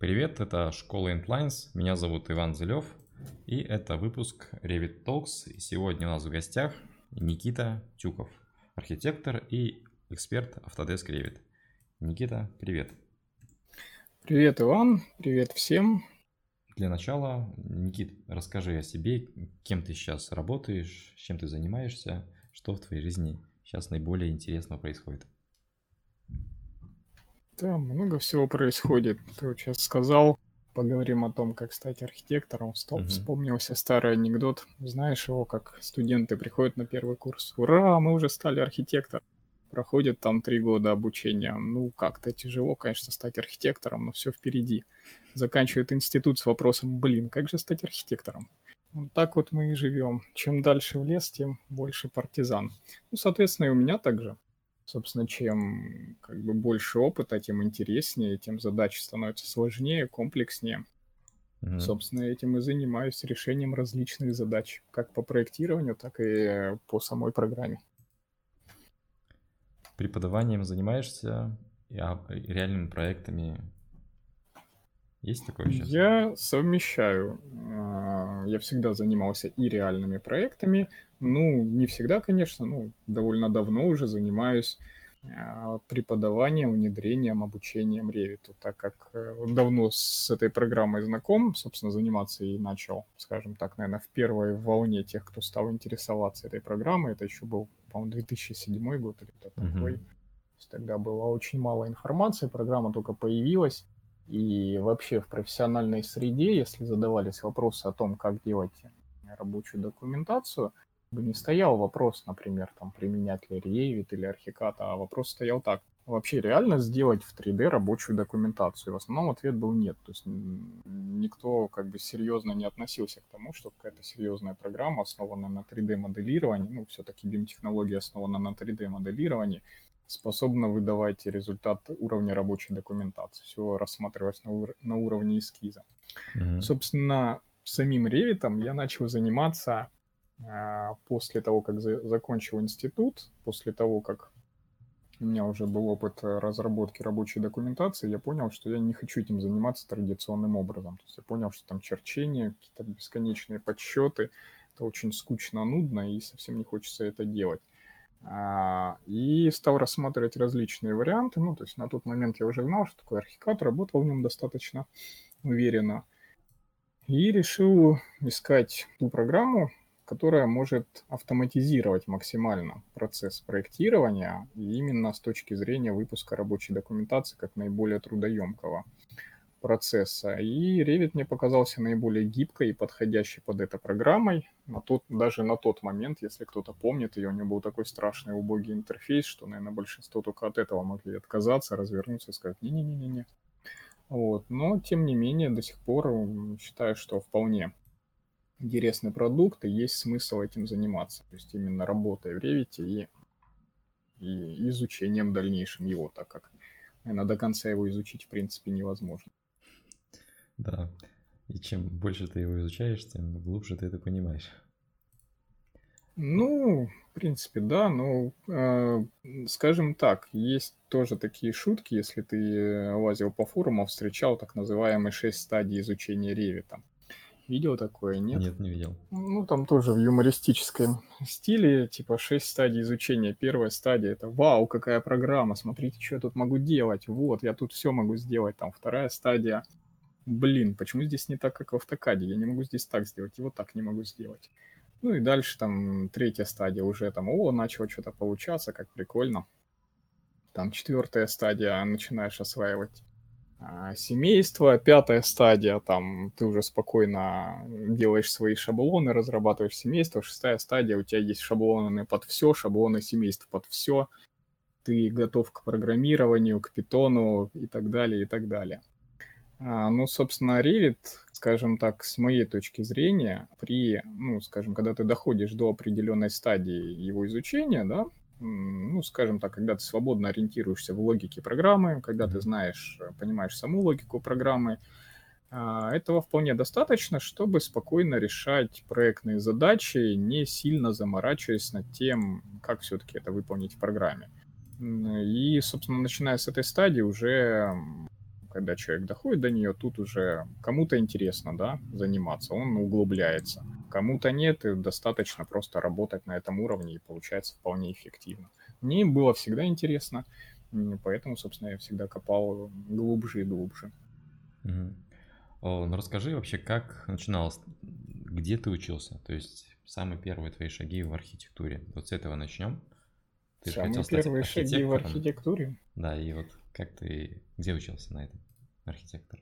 Привет, это школа Intlines, меня зовут Иван Зелев, и это выпуск Revit Talks, и сегодня у нас в гостях Никита Тюков, архитектор и эксперт Autodesk Revit. Никита, привет. Привет, Иван, привет всем. Для начала, Никит, расскажи о себе, кем ты сейчас работаешь, чем ты занимаешься, что в твоей жизни сейчас наиболее интересного происходит. Да, много всего происходит. Ты вот сейчас сказал, поговорим о том, как стать архитектором. Стоп, Мгм. вспомнился старый анекдот. Знаешь его, как студенты приходят на первый курс. Ура, мы уже стали архитектором. Проходит там три года обучения. Ну, как-то тяжело, конечно, стать архитектором, но все впереди. Заканчивает институт с вопросом, блин, как же стать архитектором? Вот так вот мы и живем. Чем дальше в лес, тем больше партизан. Ну, соответственно, и у меня также. Собственно, чем как бы больше опыта, тем интереснее, тем задачи становятся сложнее, комплекснее. Мгм. Собственно, этим и занимаюсь решением различных задач, как по проектированию, так и по самой программе. Преподаванием занимаешься, и а- и реальными проектами есть такое сейчас? Я совмещаю. а, Я всегда занимался и реальными проектами. Ну, не всегда, конечно, ну, довольно давно уже занимаюсь а, преподаванием, внедрением, обучением Revit, так как э, давно с этой программой знаком, собственно, заниматься и начал, скажем так, наверное, в первой волне тех, кто стал интересоваться этой программой. Это еще был, по-моему, 2007 год или кто-то такой. То есть Тогда было очень мало информации, программа только появилась. И вообще в профессиональной среде, если задавались вопросы о том, как делать рабочую документацию, бы не стоял вопрос, например, там, применять ли Revit или Archicad, а вопрос стоял так. Вообще реально сделать в 3D рабочую документацию? И в основном ответ был нет. То есть никто как бы серьезно не относился к тому, что какая-то серьезная программа, основанная на 3D-моделировании, ну, все-таки BIM-технология основана на 3D-моделировании, способна выдавать результат уровня рабочей документации. Все рассматривалось на, ур- на уровне эскиза. Мгм. Собственно, самим Revit я начал заниматься а, после того, как за- закончил институт, после того, как у меня уже был опыт э, разработки рабочей документации, я понял, что я не хочу этим заниматься традиционным образом. То есть я понял, что там черчение, какие-то бесконечные подсчеты, это очень скучно, нудно, и совсем не хочется это делать. А, И стал рассматривать различные варианты. Ну, то есть на тот момент я уже знал, что такое архикад, работал в нем достаточно уверенно. И решил искать ту программу, которая может автоматизировать максимально процесс проектирования, именно с точки зрения выпуска рабочей документации как наиболее трудоемкого процесса. И Revit мне показался наиболее гибкой и подходящей под это программой. На тот, даже на тот момент, если кто-то помнит ее, у него был такой страшный убогий интерфейс, что, наверное, большинство только от этого могли отказаться, развернуться и сказать «не-не-не-не». Вот. Но, тем не менее, до сих пор считаю, что вполне интересный продукт, и есть смысл этим заниматься. То есть именно работой в Revit и, и изучением дальнейшим его, так как, наверное, до конца его изучить, в принципе, невозможно. Да. И чем больше ты его изучаешь, тем глубже ты это понимаешь. Ну, в принципе, да, но, э, скажем так, есть тоже такие шутки, если ты лазил по форумам, встречал так называемые шесть стадий изучения Ревита. Видел такое, нет? Нет, не видел. Ну, там тоже в юмористическом стиле, типа шесть стадий изучения. Первая стадия это «Вау, какая программа, смотрите, что я тут могу делать, вот, я тут все могу сделать». Там вторая стадия «Блин, почему здесь не так, как в автокаде? Я не могу здесь так сделать, и вот так не могу сделать». Ну и дальше там третья стадия уже там «О, начало что-то получаться, как прикольно». Там четвертая стадия, начинаешь осваивать семейство, пятая стадия, там ты уже спокойно делаешь свои шаблоны, разрабатываешь семейство, шестая стадия, у тебя есть шаблоны под все, шаблоны семейств под все, ты готов к программированию, к питону и так далее, и так далее. А, ну, собственно, Revit, скажем так, с моей точки зрения, при, ну, скажем, когда ты доходишь до определенной стадии его изучения, да, ну, скажем так, когда ты свободно ориентируешься в логике программы, когда ты знаешь, э, понимаешь саму логику программы, а, этого вполне достаточно, чтобы спокойно решать проектные задачи, не сильно заморачиваясь над тем, как все-таки это выполнить в программе. И, собственно, начиная с этой стадии уже когда человек доходит до нее, тут уже кому-то интересно, да, заниматься, он углубляется. Кому-то нет, и достаточно просто работать на этом уровне, и получается вполне эффективно. Мне было всегда интересно, поэтому, собственно, я всегда копал глубже и глубже. Угу. О, ну расскажи вообще, как начиналось, где ты учился, то есть самые первые твои шаги в архитектуре. Вот с этого начнем. Ты самые первые шаги в архитектуре? Да, и вот как ты, где учился на этом, архитектор?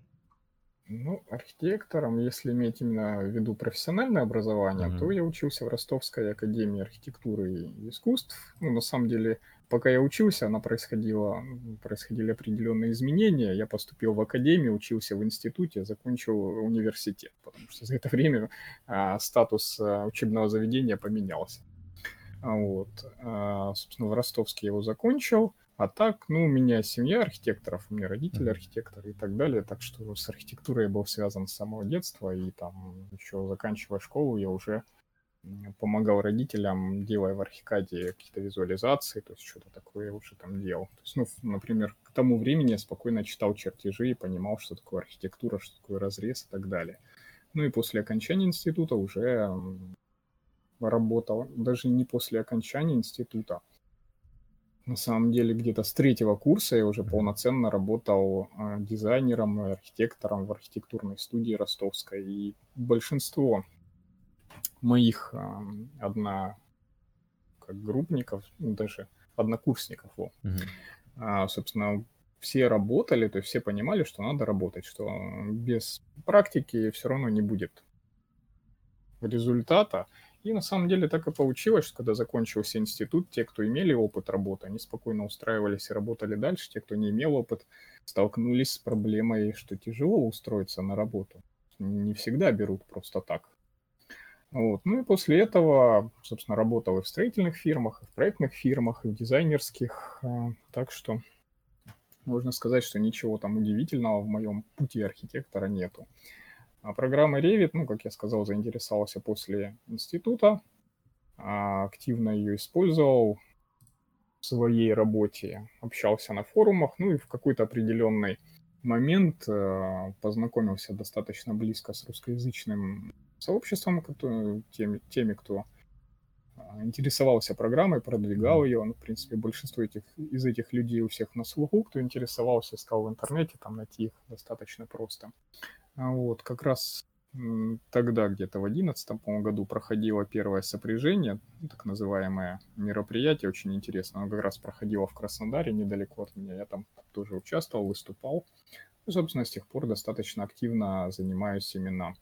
Ну, архитектором, если иметь именно в виду профессиональное образование, mm-hmm. то я учился в Ростовской академии архитектуры и искусств. Ну, на самом деле, пока я учился, она происходила, происходили определенные изменения. Я поступил в академию, учился в институте, закончил университет, потому что за это время а, статус а, учебного заведения поменялся. Вот. А, собственно, в Ростовске я его закончил. А так, ну, у меня семья архитекторов, у меня родители архитекторы и так далее, так что с архитектурой я был связан с самого детства, и там еще заканчивая школу я уже помогал родителям, делая в архикаде какие-то визуализации, то есть что-то такое я уже там делал. То есть, ну, например, к тому времени я спокойно читал чертежи и понимал, что такое архитектура, что такое разрез и так далее. Ну и после окончания института уже работал, даже не после окончания института, на самом деле где-то с третьего курса я уже полноценно работал а, дизайнером и архитектором в архитектурной студии ростовской. И большинство моих одна как группников, ну, даже однокурсников, вот, mm-hmm. собственно, все работали, то есть все понимали, что надо работать, что без практики все равно не будет результата. И на самом деле так и получилось, что когда закончился институт, те, кто имели опыт работы, они спокойно устраивались и работали дальше. Те, кто не имел опыт, столкнулись с проблемой, что тяжело устроиться на работу. Не всегда берут просто так. Вот. Ну и после этого, собственно, работал и в строительных фирмах, и в проектных фирмах, и в дизайнерских. А, так что можно сказать, что ничего там удивительного в моем пути архитектора нету. А программа Revit, ну, как я сказал, заинтересовался после института, а активно ее использовал в своей работе, общался на форумах, ну и в какой-то определенный момент э, познакомился достаточно близко с русскоязычным сообществом, теми, теми кто а, интересовался программой, продвигал ее. Ну, в принципе, большинство этих, из этих людей у всех на слуху, кто интересовался, искал в интернете, там найти их достаточно просто. А вот, как раз тогда, где-то в 2011 году, проходило первое сопряжение, так называемое мероприятие, очень интересно. Оно как раз проходило в Краснодаре, недалеко от меня. Я там тоже участвовал, выступал. И, собственно, с тех пор достаточно активно занимаюсь именно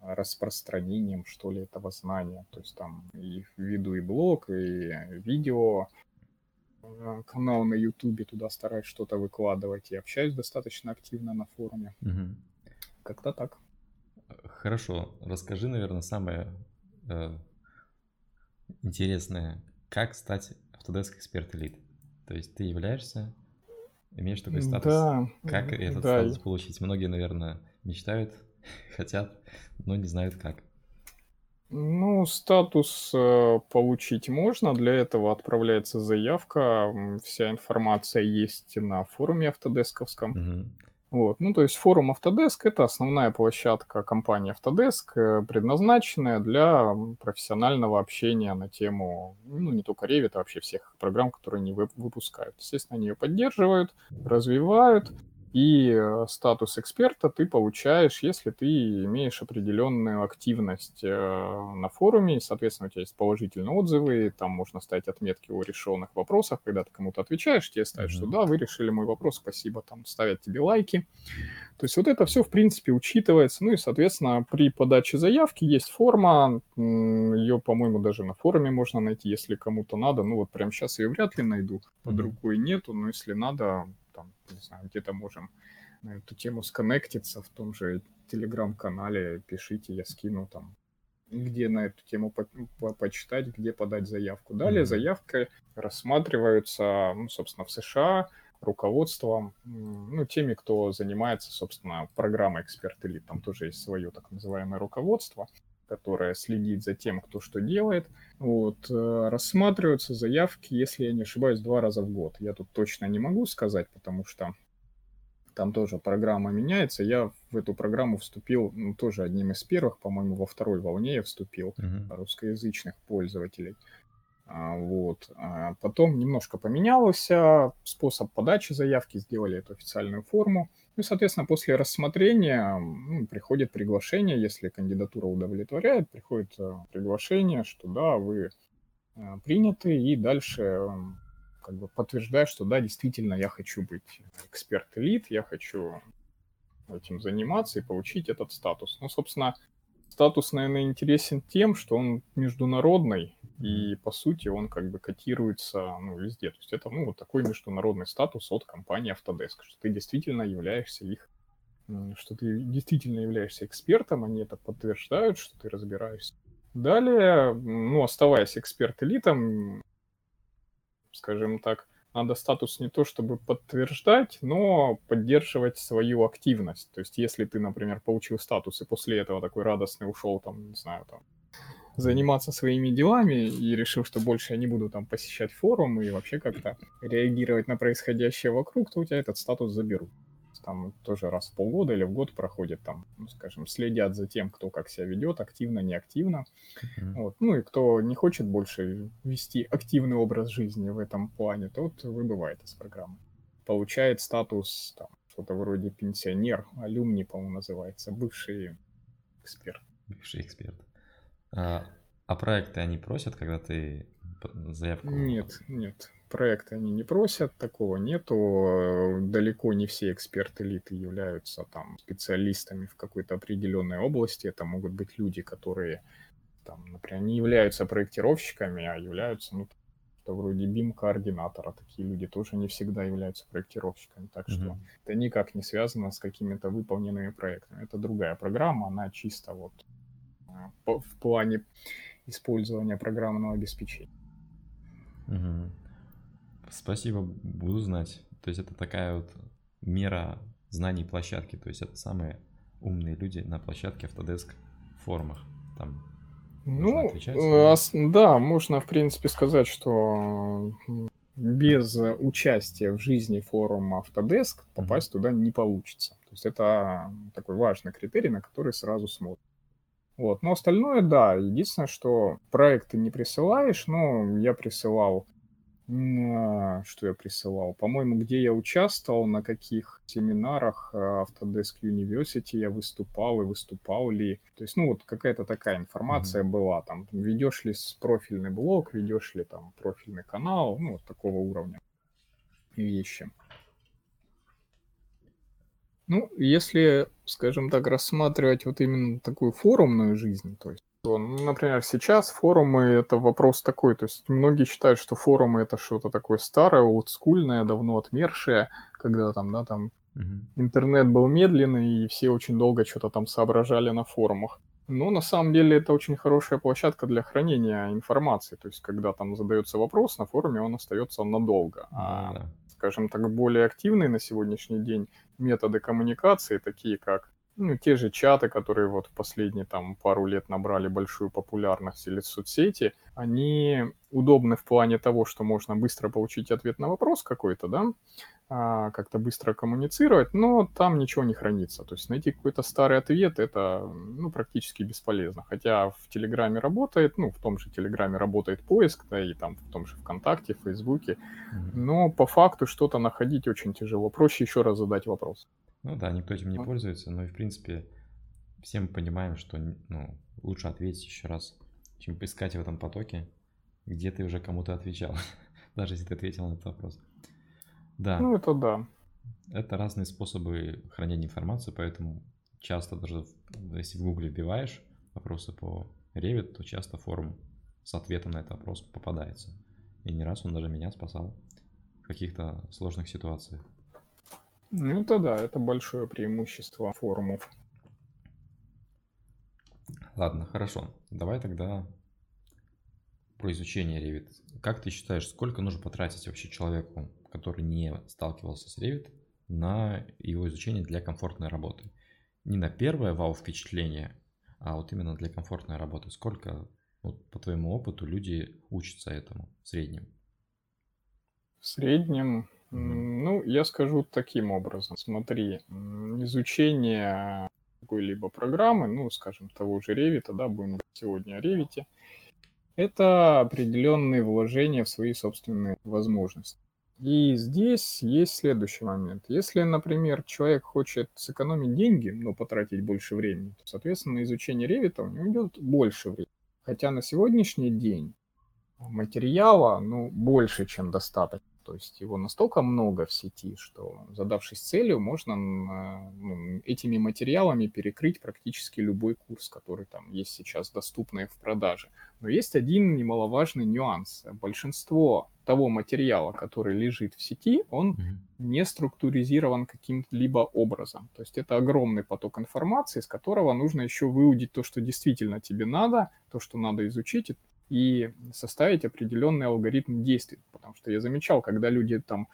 распространением, что ли, этого знания. То есть там и веду и блог, и видео, э, канал на Ютубе, туда стараюсь что-то выкладывать и общаюсь достаточно активно на форуме. Угу. Как-то так. Хорошо. Расскажи, наверное, самое э, интересное. Как стать Autodesk Expert Elite? То есть ты являешься, имеешь такой статус. Да. Как этот да. статус получить? Многие, наверное, мечтают, хотят, но не знают как. Ну, статус э, получить можно. Для этого отправляется заявка. Вся информация есть на форуме автодесковском. Угу. Вот. Ну, то есть форум Autodesk — это основная площадка компании Autodesk, э, предназначенная для профессионального общения на тему, ну, не только Revit, а вообще всех программ, которые они выпускают. Естественно, они ее поддерживают, развивают, и э, статус эксперта ты получаешь, если ты имеешь определенную активность э, на форуме, и, соответственно, у тебя есть положительные отзывы, там можно ставить отметки о решенных вопросах, когда ты кому-то отвечаешь, тебе ставят, mm-hmm. что да, вы решили мой вопрос, спасибо, там ставят тебе лайки. То есть вот это все, в принципе, учитывается. Ну и, соответственно, при подаче заявки есть форма, ее, по-моему, даже на форуме можно найти, если кому-то надо. Ну вот прямо сейчас ее вряд ли найду, под рукой нету, но если надо, там, не знаю, где-то можем на эту тему сконнектиться в том же телеграм-канале, пишите, я скину там, где на эту тему по по почитать, где подать заявку. Далее mm-hmm. заявка рассматриваются, ну, собственно, в США руководством, ну, теми, кто занимается, собственно, программой эксперт или там тоже есть свое так называемое руководство, которое следит за тем, кто что делает. Вот, э, рассматриваются заявки, если я не ошибаюсь, два раза в год. Я тут точно не могу сказать, потому что там тоже программа меняется. Я в эту программу вступил ну, тоже одним из первых, по-моему, во второй волне я вступил uh-huh. русскоязычных пользователей. А, вот. А потом немножко поменялся способ подачи заявки, сделали эту официальную форму. Ну соответственно, после рассмотрения ну, приходит приглашение, если кандидатура удовлетворяет, приходит э, приглашение, что да, вы э, приняты, и дальше как бы подтверждает, что да, действительно, я хочу быть эксперт-элит, я хочу этим заниматься и получить этот статус. Ну, собственно, статус, наверное, интересен тем, что он международный, и, по сути, он как бы котируется ну, везде. То есть это ну, вот такой международный статус от компании Autodesk, что ты действительно являешься их что ты действительно являешься экспертом, они это подтверждают, что ты разбираешься. Далее, ну, оставаясь эксперт-элитом, скажем так, надо статус не то чтобы подтверждать, но поддерживать свою активность. То есть, если ты, например, получил статус и после этого такой радостный ушел, там, не знаю, там, заниматься своими делами и решил, что больше я не буду там посещать форумы и вообще как-то реагировать на происходящее вокруг, то у тебя этот статус заберут там тоже раз в полгода или в год проходит, там, ну, скажем, следят за тем, кто как себя ведет, активно, неактивно. Mm-hmm. Вот. Ну и кто не хочет больше вести активный образ жизни в этом плане, тот выбывает из программы. Получает статус там, что-то вроде пенсионер, алюмни, по-моему, называется, бывший эксперт. Бывший эксперт. А, а проекты они просят, когда ты заявку... Нет, нет проекты они не просят, такого нету. Далеко не все эксперты элиты являются там специалистами в какой-то определенной области. Это могут быть люди, которые там, например, не являются проектировщиками, а являются, ну, что вроде BIM-координатора. Такие люди тоже не всегда являются проектировщиками. Так mm-hmm. что это никак не связано с какими-то выполненными проектами. Это другая программа, она чисто вот э, в плане использования программного обеспечения. Угу. Спасибо, буду знать. То есть это такая вот мера знаний площадки. То есть это самые умные люди на площадке Autodesk в форумах. Там ну, э, да, можно, в принципе, сказать, что без участия в жизни форума Autodesk попасть mm-hmm. туда не получится. То есть это такой важный критерий, на который сразу смотрят. Вот. Но остальное, да, единственное, что проекты не присылаешь, но я присылал а, что я присылал? По-моему, где я участвовал, на каких семинарах а, Autodesk University я выступал и выступал ли. То есть, ну, вот какая-то такая информация mm-hmm. была. Там, ведешь ли профильный блог, ведешь ли там профильный канал, ну, вот такого уровня вещи. Ну, если, скажем так, рассматривать вот именно такую форумную жизнь, то есть например, сейчас форумы это вопрос такой, то есть многие считают, что форумы это что-то такое старое, олдскульное, давно отмершее, когда там, да, там угу. интернет был медленный и все очень долго что-то там соображали на форумах. Но на самом деле это очень хорошая площадка для хранения информации, то есть когда там задается вопрос на форуме, он остается надолго. А, да. скажем так, более активные на сегодняшний день методы коммуникации, такие как ну, те же чаты, которые вот в последние там пару лет набрали большую популярность или соцсети, они удобны в плане того, что можно быстро получить ответ на вопрос какой-то, да, а, как-то быстро коммуницировать, но там ничего не хранится. То есть найти какой-то старый ответ это ну, практически бесполезно. Хотя в Телеграме работает, ну, в том же Телеграме работает поиск, да, и там в том же ВКонтакте, в Фейсбуке, но по факту что-то находить очень тяжело. Проще еще раз задать вопрос. Ну да, никто этим не пользуется, но и в принципе все мы понимаем, что ну, лучше ответить еще раз, чем поискать в этом потоке, где ты уже кому-то отвечал, даже если ты ответил на этот вопрос. Да. Ну это да. Это разные способы хранения информации, поэтому часто даже если в Гугле вбиваешь вопросы по Revit, то часто форум с ответом на этот вопрос попадается. И не раз он даже меня спасал в каких-то сложных ситуациях. Ну это да, это большое преимущество форумов. Ладно, хорошо. Давай тогда про изучение Revit. Как ты считаешь, сколько нужно потратить вообще человеку, который не сталкивался с Revit, на его изучение для комфортной работы? Не на первое вау впечатление, а вот именно для комфортной работы. Сколько, вот, по твоему опыту, люди учатся этому в среднем? В среднем Ну, я скажу таким образом. Смотри, изучение какой-либо программы, ну, скажем, того же Revit, да, будем сегодня о Revit, это определенные вложения в свои собственные возможности. И здесь есть следующий момент. Если, например, человек хочет сэкономить деньги, но потратить больше времени, то, соответственно, на изучение Revit у него идет больше времени. Хотя на сегодняшний день материала ну, больше, чем достаточно. То есть его настолько много в сети, что задавшись целью, можно ну, этими материалами перекрыть практически любой курс, который там есть сейчас доступный в продаже. Но есть один немаловажный нюанс. Большинство того материала, который лежит в сети, он mm-hmm. не структуризирован каким-либо образом. То есть это огромный поток информации, из которого нужно еще выудить то, что действительно тебе надо, то, что надо изучить, и составить определенный алгоритм действий. Потому что я замечал, когда люди там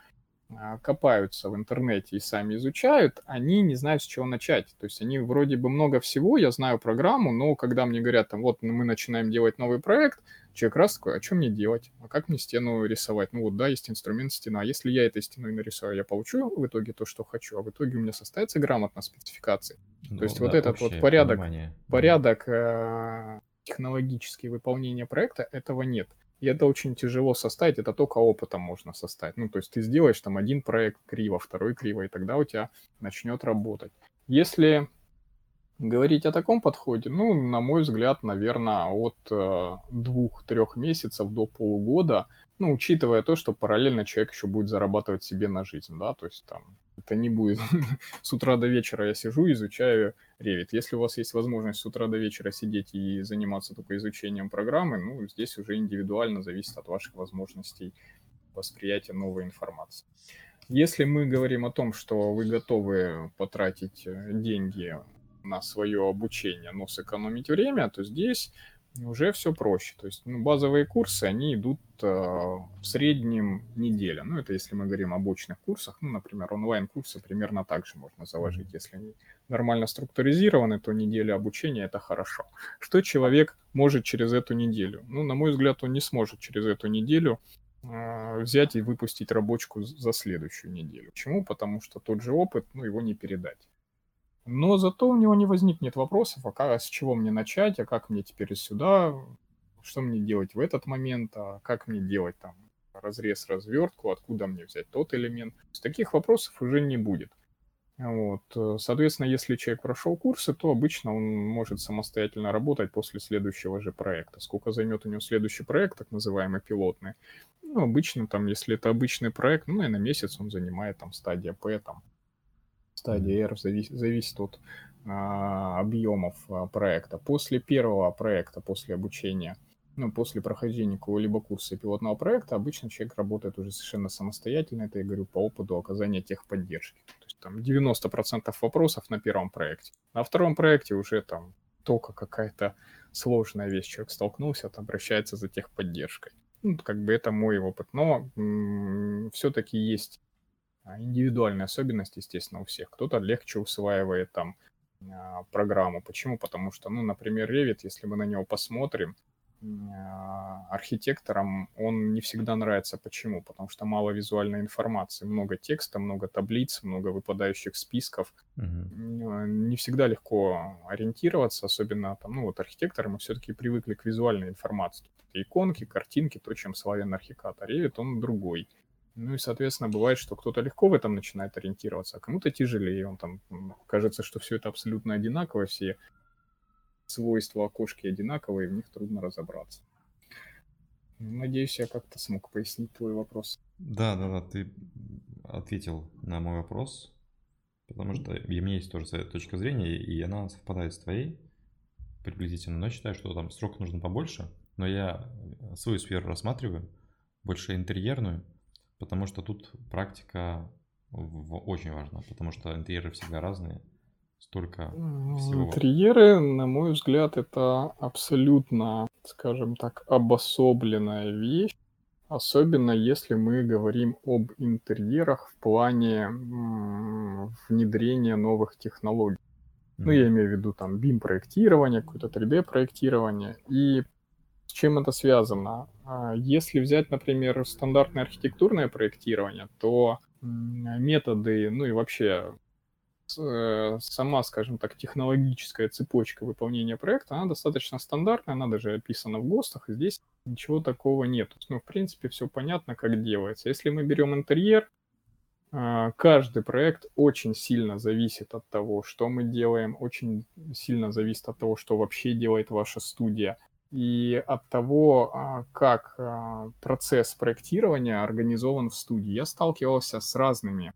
а, копаются в интернете и сами изучают, они не знают, с чего начать. То есть они вроде бы много всего, я знаю программу, но когда мне говорят, там, вот мы начинаем делать новый проект, человек раз такой, а что мне делать? А как мне стену рисовать? Ну вот, да, есть инструмент стена. Если я этой стеной нарисую, я получу в итоге то, что хочу, а в итоге у меня составится грамотно спецификации. Ну, то есть да, вот этот вот порядок, понимание. порядок э, технологические выполнения проекта, этого нет. И это очень тяжело составить, это только опытом можно составить. Ну, то есть ты сделаешь там один проект криво, второй криво, и тогда у тебя начнет работать. Если говорить о таком подходе, ну, на мой взгляд, наверное, от э, двух-трех месяцев до полугода ну, учитывая то, что параллельно человек еще будет зарабатывать себе на жизнь, да, то есть там это не будет с утра до вечера я сижу, изучаю Revit. Если у вас есть возможность с утра до вечера сидеть и заниматься только изучением программы, ну, здесь уже индивидуально зависит от ваших возможностей восприятия новой информации. Если мы говорим о том, что вы готовы потратить э, деньги на свое обучение, но сэкономить время, то здесь уже все проще. То есть ну, базовые курсы, они идут э, в среднем неделя. Ну, это если мы говорим об очных курсах. Ну, например, онлайн-курсы примерно так же можно заложить. Если они нормально структуризированы, то неделя обучения – это хорошо. Что человек может через эту неделю? Ну, на мой взгляд, он не сможет через эту неделю э, взять и выпустить рабочку за следующую неделю. Почему? Потому что тот же опыт, ну, его не передать. Но зато у него не возникнет вопросов, а как, с чего мне начать, а как мне теперь сюда, что мне делать в этот момент, а как мне делать там разрез, развертку, откуда мне взять тот элемент. Таких вопросов уже не будет. Вот. Соответственно, если человек прошел курсы, то обычно он может самостоятельно работать после следующего же проекта. Сколько займет у него следующий проект, так называемый пилотный? Ну, обычно там, если это обычный проект, ну, и на месяц он занимает там стадия П, там стадия R зависит, зависит от а, объемов а, проекта. После первого проекта, после обучения, ну, после прохождения какого-либо курса пилотного проекта, обычно человек работает уже совершенно самостоятельно, это я говорю по опыту оказания техподдержки. То есть там 90% вопросов на первом проекте. На втором проекте уже там только какая-то сложная вещь, человек столкнулся, там обращается за техподдержкой. Ну, как бы это мой опыт. Но все-таки есть индивидуальные особенности, естественно, у всех. Кто-то легче усваивает там а, программу. Почему? Потому что, ну, например, Revit, если мы на него посмотрим, а, архитекторам он не всегда нравится. Почему? Потому что мало визуальной информации, много текста, много таблиц, много выпадающих списков. Uh-huh. Не всегда легко ориентироваться, особенно там, ну вот архитекторы, мы все-таки привыкли к визуальной информации. Иконки, картинки, то, чем славен архикат. А Revit, он другой. Ну и, соответственно, бывает, что кто-то легко в этом начинает ориентироваться, а кому-то тяжелее. Он там кажется, что все это абсолютно одинаково, все свойства окошки одинаковые, в них трудно разобраться. Надеюсь, я как-то смог пояснить твой вопрос. Да, да, да, ты ответил на мой вопрос, потому что у меня есть тоже своя точка зрения, и она совпадает с твоей приблизительно, но я считаю, что там срок нужно побольше, но я свою сферу рассматриваю, больше интерьерную, потому что тут практика очень важна, потому что интерьеры всегда разные, столько всего. Интерьеры, на мой взгляд, это абсолютно, скажем так, обособленная вещь, особенно если мы говорим об интерьерах в плане внедрения новых технологий. Ну, я имею в виду там BIM-проектирование, какое-то 3D-проектирование. И с чем это связано? А, если взять, например, стандартное архитектурное проектирование, то методы, ну и вообще э, сама, скажем так, технологическая цепочка выполнения проекта, она достаточно стандартная, она даже описана в ГОСТах, и здесь ничего такого нет. Ну, в принципе, все понятно, как делается. Если мы берем интерьер, а, каждый проект очень сильно зависит от того, что мы делаем, очень сильно зависит от того, что вообще делает ваша студия, и от того, а, как а, процесс проектирования организован в студии. Я сталкивался с разными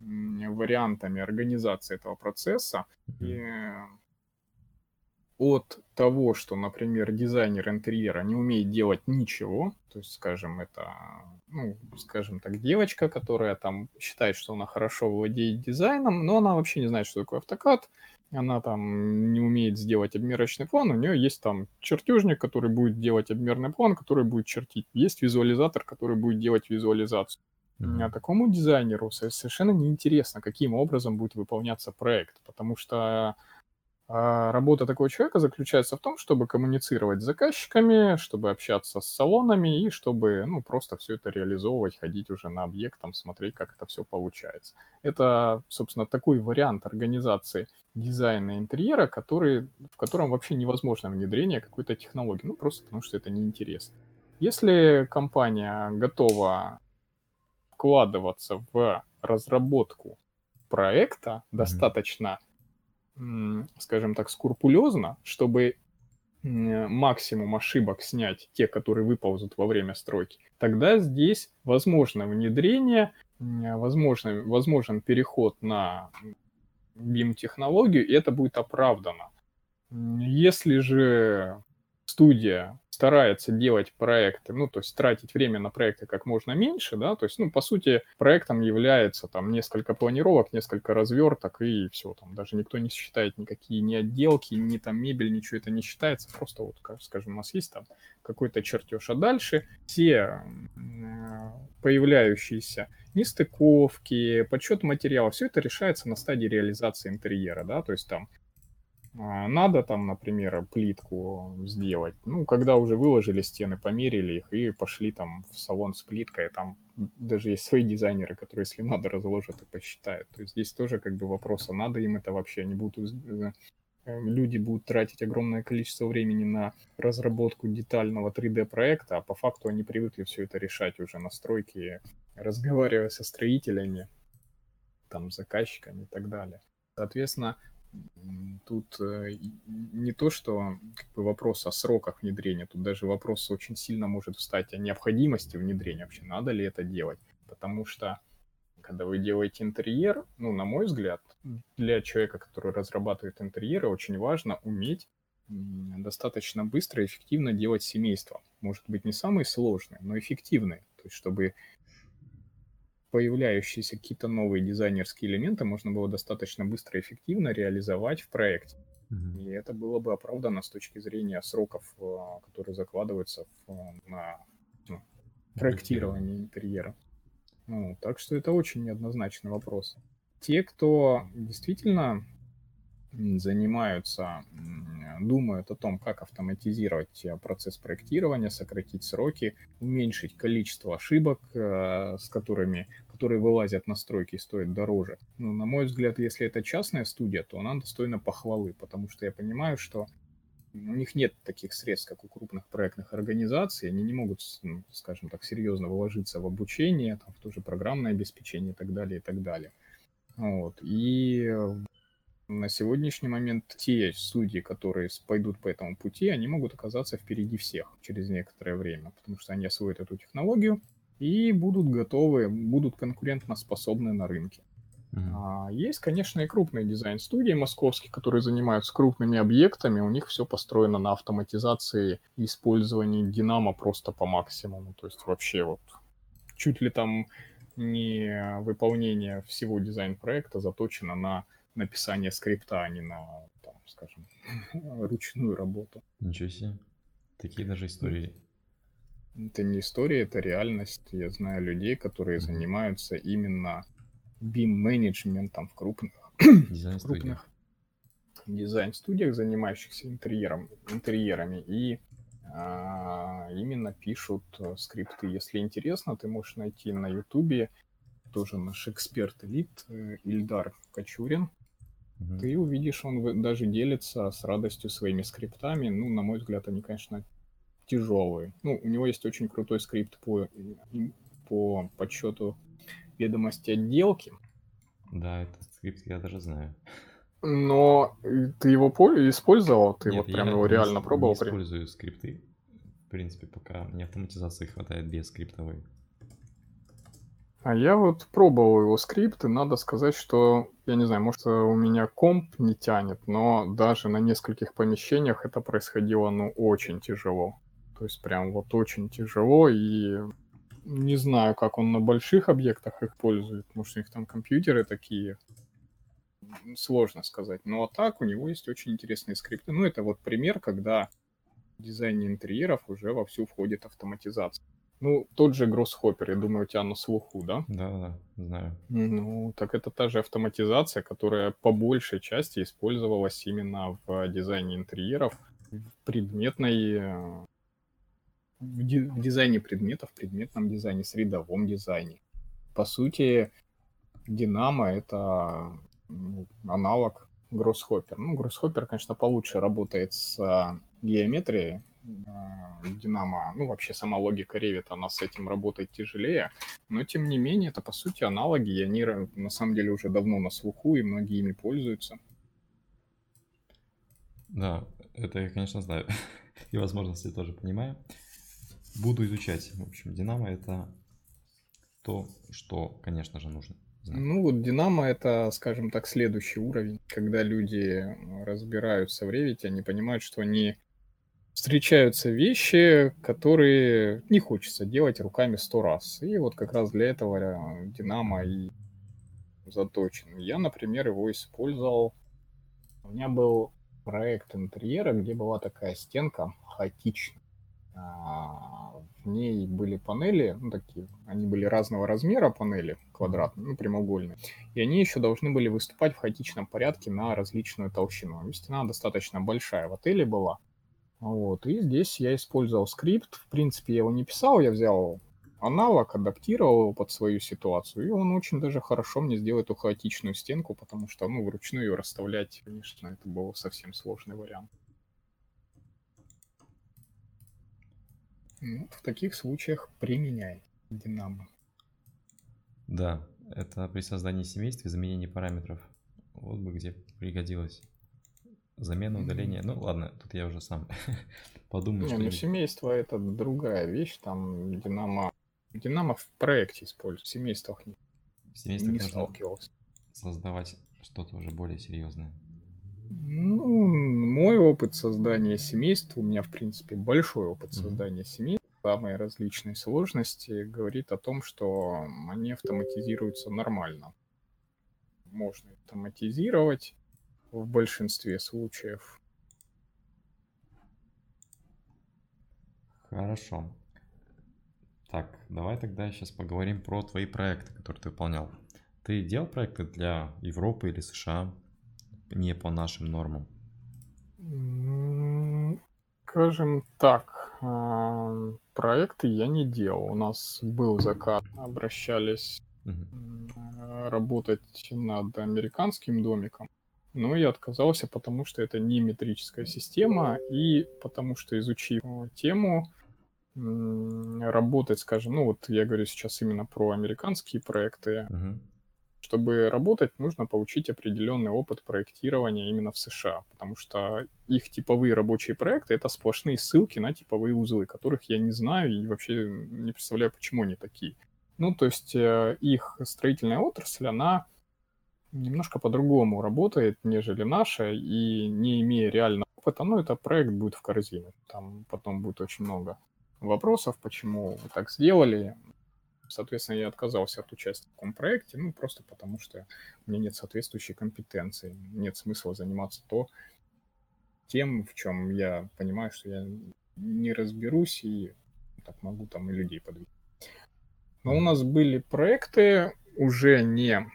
вариантами организации этого процесса. И от того, что, например, дизайнер интерьера не умеет делать ничего, то есть, скажем, это, ну, скажем так, девочка, которая там считает, что она хорошо владеет дизайном, но она вообще не знает, что такое автокад, она там не умеет сделать обмерочный план, у нее есть там чертежник, который будет делать обмерный план, который будет чертить. Есть визуализатор, который будет делать визуализацию. Mm-hmm. А такому дизайнеру совершенно неинтересно, каким образом будет выполняться проект, потому что а работа такого человека заключается в том, чтобы коммуницировать с заказчиками, чтобы общаться с салонами и чтобы ну, просто все это реализовывать, ходить уже на объект, там, смотреть, как это все получается. Это, собственно, такой вариант организации дизайна интерьера, который, в котором вообще невозможно внедрение какой-то технологии, ну просто потому что это неинтересно. Если компания готова вкладываться в разработку проекта mm-hmm. достаточно скажем так, скрупулезно, чтобы максимум ошибок снять, те, которые выползут во время стройки, тогда здесь возможно внедрение, возможно, возможен переход на BIM-технологию, и это будет оправдано. Если же студия старается делать проекты, ну, то есть тратить время на проекты как можно меньше, да, то есть, ну, по сути, проектом является там несколько планировок, несколько разверток, и все, там даже никто не считает никакие ни отделки, ни там мебель, ничего это не считается, просто вот, как, скажем, у нас есть там какой-то чертеж, а дальше все появляющиеся нестыковки, подсчет материала, все это решается на стадии реализации интерьера, да, то есть там надо там, например, плитку сделать. Ну, когда уже выложили стены, померили их и пошли там в салон с плиткой. Там даже есть свои дизайнеры, которые, если надо, разложат и посчитают. То есть здесь тоже как бы вопрос, а надо им это вообще? Они будут э, э, люди будут тратить огромное количество времени на разработку детального 3D-проекта, а по факту они привыкли все это решать уже на стройке, разговаривая со строителями, там, заказчиками и так далее. Соответственно, Тут э, не то, что как бы, вопрос о сроках внедрения, тут даже вопрос очень сильно может встать о необходимости внедрения, вообще надо ли это делать. Потому что когда вы делаете интерьер, ну, на мой взгляд, для человека, который разрабатывает интерьеры, очень важно уметь достаточно быстро и эффективно делать семейство. Может быть, не самые сложные, но эффективные. То есть, чтобы появляющиеся какие-то новые дизайнерские элементы можно было достаточно быстро и эффективно реализовать в проекте. Mm-hmm. И это было бы оправдано с точки зрения сроков, э, которые закладываются э, на ну, проектирование интерьера. Ну, так что это очень неоднозначный вопрос. Те, кто действительно занимаются, думают о том, как автоматизировать э, процесс проектирования, сократить сроки, уменьшить количество ошибок, с которыми которые вылазят на стройки и стоят дороже. Ну, на мой взгляд, если это частная студия, то она достойна похвалы, потому что я понимаю, что у них нет таких средств, как у крупных проектных организаций, они не могут, ну, скажем так, серьезно вложиться в обучение, там, в то же программное обеспечение и так далее, и так далее. Вот. И на сегодняшний момент те судьи, которые пойдут по этому пути, они могут оказаться впереди всех через некоторое время, потому что они освоят эту технологию, и будут готовы, будут конкурентно способны на рынке. Mm-hmm. есть, конечно, и крупные дизайн-студии московские, которые занимаются крупными объектами. У них все построено на автоматизации и использовании Динамо просто по максимуму. То есть вообще вот чуть ли там не выполнение всего дизайн-проекта заточено на написание скрипта, а не на, там, скажем, ручную работу. Ничего себе. Такие даже истории это не история, это реальность. Я знаю людей, которые занимаются именно BIM-менеджментом в крупных, дизайн крупных дизайн-студиях, занимающихся интерьером, интерьерами, и а, именно пишут э, скрипты. Если интересно, ты можешь найти на Ютубе тоже наш эксперт элит э, Ильдар Кочурин. Мгм. Ты увидишь, он даже делится с радостью своими скриптами. Ну, на мой взгляд, они, конечно, тяжелые. Ну, у него есть очень крутой скрипт по, по подсчету ведомости отделки. Да, этот скрипт я даже знаю. Но э, ты его по- использовал? Ты Нет, вот прям я его не реально с- пробовал? Не при- использую скрипты. В принципе, пока мне автоматизации хватает без скриптовой. А я вот пробовал его скрипт, и надо сказать, что, я не знаю, может, у меня комп не тянет, но даже на нескольких помещениях это происходило, ну, очень тяжело. То есть прям вот очень тяжело, и не знаю, как он на больших объектах их пользует, может, у них там компьютеры такие, сложно сказать. Но а так у него есть очень интересные скрипты. Ну, это вот пример, когда в дизайне интерьеров уже вовсю входит автоматизация. Ну, тот же Гроссхоппер, я думаю, у тебя на слуху, да? Да, да, знаю. Ну, так это та же автоматизация, которая по большей части использовалась именно в дизайне интерьеров, в предметной, э, в, ди- в дизайне предметов, в предметном дизайне, средовом дизайне. По сути, Динамо — это ну, аналог Гроссхоппер. Ну, Гроссхоппер, конечно, получше работает с а, геометрией. А, Динамо, ну, вообще сама логика Revit, она с этим работает тяжелее. Но, тем не менее, это, по сути, аналоги, и они на самом деле уже давно на слуху, и многие ими пользуются. Да, это я, конечно, знаю. И возможности тоже понимаю. Буду изучать. В общем, Динамо это то, что, конечно же, нужно знать. Ну, вот Динамо — это, скажем так, следующий уровень, когда люди разбираются в Revit, они понимают, что они встречаются вещи, которые не хочется делать руками сто раз. И вот как раз для этого э, Динамо и заточен. Я, например, его использовал. У меня был проект интерьера, где была такая стенка хаотичная. А, В ней были панели, ну такие, они были разного размера панели, квадратные, ну прямоугольные. И они еще должны были выступать в хаотичном порядке на различную толщину. Стена достаточно большая в отеле была. Вот. И здесь я использовал скрипт. В принципе, я его не писал, я взял аналог, адаптировал его под свою ситуацию, и он очень даже хорошо мне сделал эту хаотичную стенку, потому что, ну, вручную ее расставлять, конечно, это был совсем сложный вариант. Ну, в таких случаях применяй Динамо. Да, это при создании семейств и заменении параметров. Вот бы где пригодилось. Замена, удаление. Ну ладно, тут я уже сам подумаю, Не, ну семейство это другая вещь, там Динамо... Динамо в проекте используют, в семействах не, В семействах не сталкивался. создавать что-то уже более серьезное. Ну, мой опыт создания семейств, у меня, в принципе, большой опыт создания семейств, самые различные сложности, говорит о том, что они автоматизируются нормально. Можно автоматизировать в большинстве случаев. Хорошо. Так, давай тогда сейчас поговорим про твои проекты, которые ты выполнял. Ты делал проекты для Европы или США не по нашим нормам? Скажем так, а, проекты я не делал. У нас был заказ, обращались м, работать над американским домиком. Но я отказался, потому что это не метрическая система, и потому что, изучив тему, работать, скажем, ну вот я говорю сейчас именно про американские проекты, Мгм. чтобы работать, нужно получить определенный опыт проектирования именно в США, потому что их типовые рабочие проекты — это сплошные ссылки на типовые узлы, которых я не знаю и вообще не представляю, почему они такие. Ну, то есть э, их строительная отрасль, она немножко по-другому работает, нежели наша, и не имея реального опыта, ну, это проект будет в корзине. Там потом будет очень много вопросов, почему вы так сделали. Соответственно, я отказался от участия в таком проекте, ну, просто потому что у меня нет соответствующей компетенции. Нет смысла заниматься то, тем, в чем я понимаю, что я не разберусь и так могу там и людей подвести. Но у нас были проекты уже не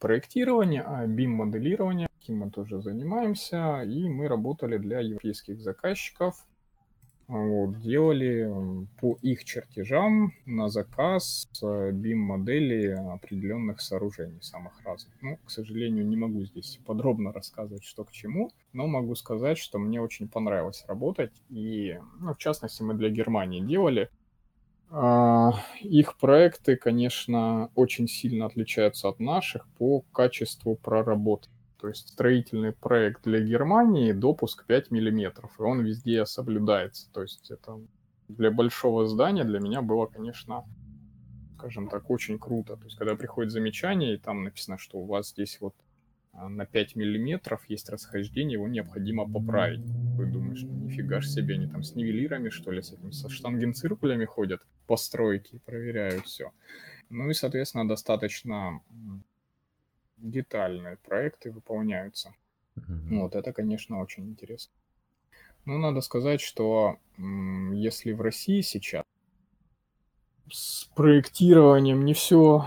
проектирование, а BIM-моделирование. Этим мы тоже занимаемся, и мы работали для европейских заказчиков. Вот, делали по их чертежам на заказ BIM-модели определенных сооружений, самых разных. Ну, к сожалению, не могу здесь подробно рассказывать, что к чему, но могу сказать, что мне очень понравилось работать. И, ну, в частности, мы для Германии делали. А, их проекты, конечно, очень сильно отличаются от наших по качеству проработки. То есть строительный проект для Германии допуск 5 миллиметров, и он везде соблюдается. То есть это для большого здания для меня было, конечно, скажем так, очень круто. То есть когда приходит замечание, и там написано, что у вас здесь вот на 5 миллиметров есть расхождение, его необходимо поправить. Вы думаешь, ну нифига ж себе, они там с нивелирами, что ли, с этим, со штангенциркулями ходят по стройке и проверяют все. Ну и, соответственно, достаточно детальные проекты выполняются. Mm-hmm. Вот это, конечно, очень интересно. Но надо сказать, что если в России сейчас проектированием не все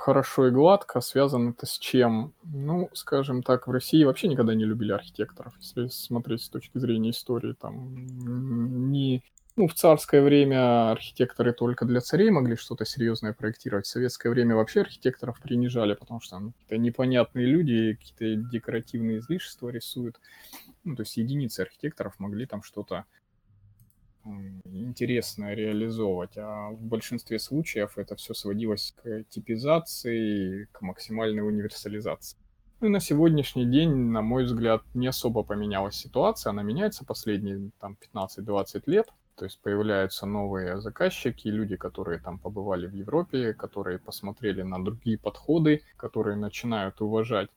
хорошо и гладко, связано это с чем? Ну, скажем так, в России вообще никогда не любили архитекторов, если смотреть с точки зрения истории. Там не ну, в царское время архитекторы только для царей могли что-то серьезное проектировать. В советское время вообще архитекторов принижали, потому что ну, какие-то непонятные люди какие-то декоративные излишества рисуют. Ну, то есть единицы архитекторов могли там что-то интересное реализовывать, а в большинстве случаев это все сводилось к типизации, к максимальной универсализации. Ну и на сегодняшний день, на мой взгляд, не особо поменялась ситуация. Она меняется последние там, 15-20 лет. То есть появляются новые заказчики, люди, которые там побывали в Европе, которые посмотрели на другие подходы, которые начинают уважать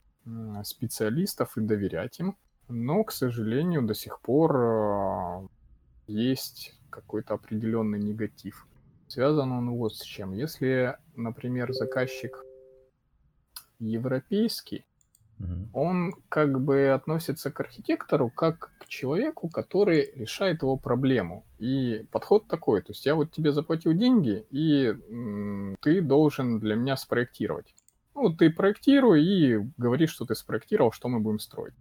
специалистов и доверять им. Но, к сожалению, до сих пор а, есть какой-то определенный негатив. Связан он вот с чем. Если, например, заказчик европейский, он как бы относится к архитектору как к человеку, который решает его проблему. И подход такой, то есть я вот тебе заплатил деньги, и м, ты должен для меня спроектировать. Ну, ты проектируй и говоришь, что ты спроектировал, что мы будем строить.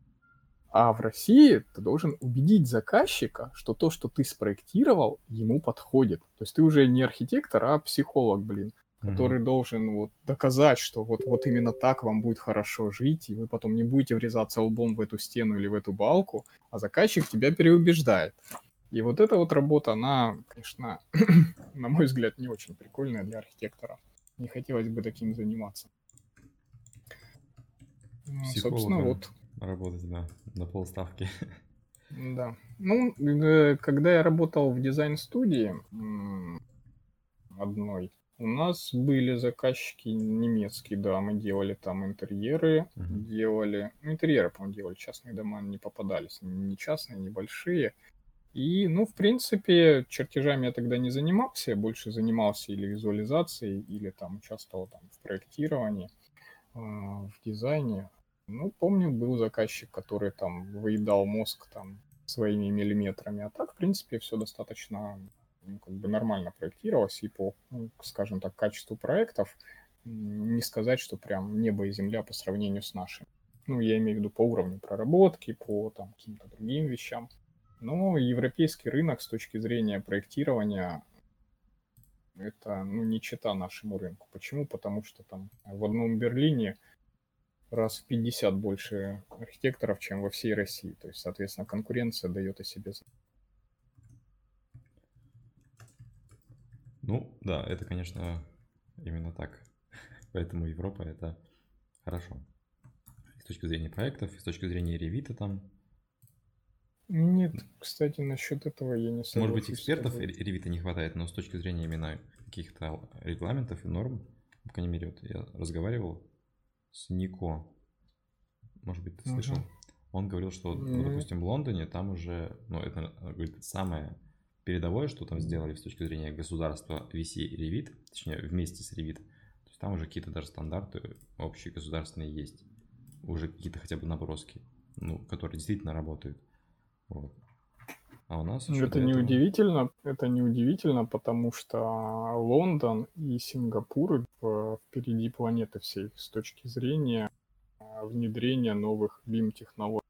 А в России ты должен убедить заказчика, что то, что ты спроектировал, ему подходит. То есть ты уже не архитектор, а психолог, блин который mm-hmm. должен вот доказать, что вот, вот именно так вам будет хорошо жить, и вы потом не будете врезаться лбом в эту стену или в эту балку, а заказчик тебя переубеждает. И вот эта вот работа, она, конечно, на мой взгляд, не очень прикольная для архитектора. Не хотелось бы таким заниматься. Ну, собственно, вот. Работать, да, на полставки. Да. Ну, э, когда я работал в дизайн-студии одной, у нас были заказчики немецкие, да, мы делали там интерьеры, uh-huh. делали, ну, интерьеры, по-моему, делали, частные дома не попадались, не частные, небольшие. И, ну, в принципе, чертежами я тогда не занимался, я больше занимался или визуализацией, или там участвовал там в проектировании, э, в дизайне. Ну, помню, был заказчик, который там выедал мозг там своими миллиметрами, а так, в принципе, все достаточно ну, как бы нормально проектировалось и по, ну, скажем так, качеству проектов не сказать, что прям небо и земля по сравнению с нашими. Ну, я имею в виду по уровню проработки, по там каким-то другим вещам. Но европейский рынок с точки зрения проектирования это ну, не чита нашему рынку. Почему? Потому что там в одном Берлине раз в 50 больше архитекторов, чем во всей России. То есть, соответственно, конкуренция дает о себе знать. Ну, да, это, конечно, именно так. Поэтому Европа это хорошо. с точки зрения проектов, с точки зрения ревита там. Нет, кстати, насчет этого я не согласен. Может быть, экспертов ревита не хватает, но с точки зрения именно каких-то регламентов и норм, по крайней мере, вот я разговаривал с Нико, может быть, ты слышал? Uh-huh. Он говорил, что, ну, допустим, в Лондоне там уже, ну, это, говорит, самое передовое, что там сделали с точки зрения государства VC и Revit, точнее, вместе с Revit, то есть там уже какие-то даже стандарты общие государственные есть, уже какие-то хотя бы наброски, ну, которые действительно работают. Вот. А у нас это не этого... удивительно, это не удивительно, потому что Лондон и Сингапур впереди планеты всей с точки зрения внедрения новых BIM технологий.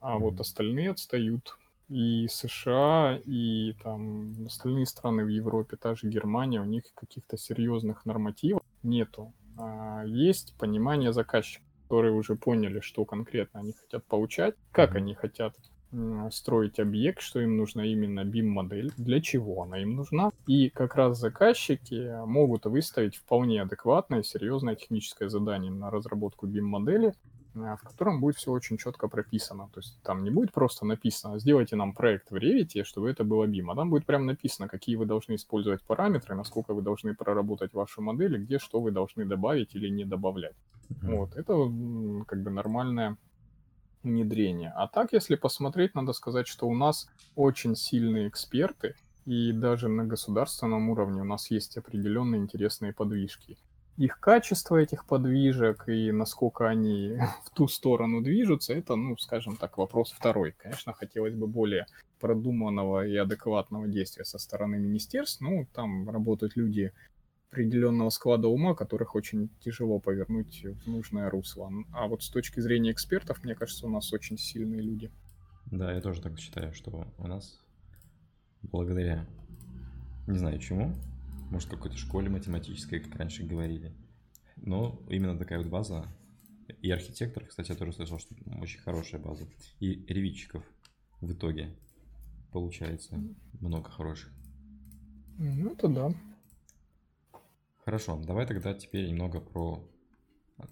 А mm-hmm. вот остальные отстают и США, и там остальные страны в Европе, та же Германия, у них каких-то серьезных нормативов нету. А есть понимание заказчика, которые уже поняли, что конкретно они хотят получать, как они хотят строить объект, что им нужна именно BIM-модель, для чего она им нужна. И как раз заказчики могут выставить вполне адекватное, серьезное техническое задание на разработку BIM-модели, а, в котором будет все очень четко прописано. То есть там не будет просто написано, сделайте нам проект в Revit, чтобы это было BIM, а там будет прям написано, какие вы должны использовать параметры, насколько вы должны проработать вашу модель, где что вы должны добавить или не добавлять. Mm-hmm. Вот, это как бы нормальное внедрения. А так, если посмотреть, надо сказать, что у нас очень сильные эксперты, и даже на государственном уровне у нас есть определенные интересные подвижки. Их качество этих подвижек и насколько они в ту сторону движутся, это, ну, скажем так, вопрос второй. Конечно, хотелось бы более продуманного и адекватного действия со стороны министерств. Ну, там работают люди определенного склада ума, которых очень тяжело повернуть в нужное русло. А вот с точки зрения экспертов, мне кажется, у нас очень сильные люди. Да, я тоже так считаю, что у нас благодаря, не знаю чему, может какой-то школе математической, как раньше говорили, но именно такая вот база, и архитектор, кстати, я тоже слышал, что очень хорошая база, и ревитчиков в итоге получается много хороших. Ну, это да. Хорошо, давай тогда теперь немного про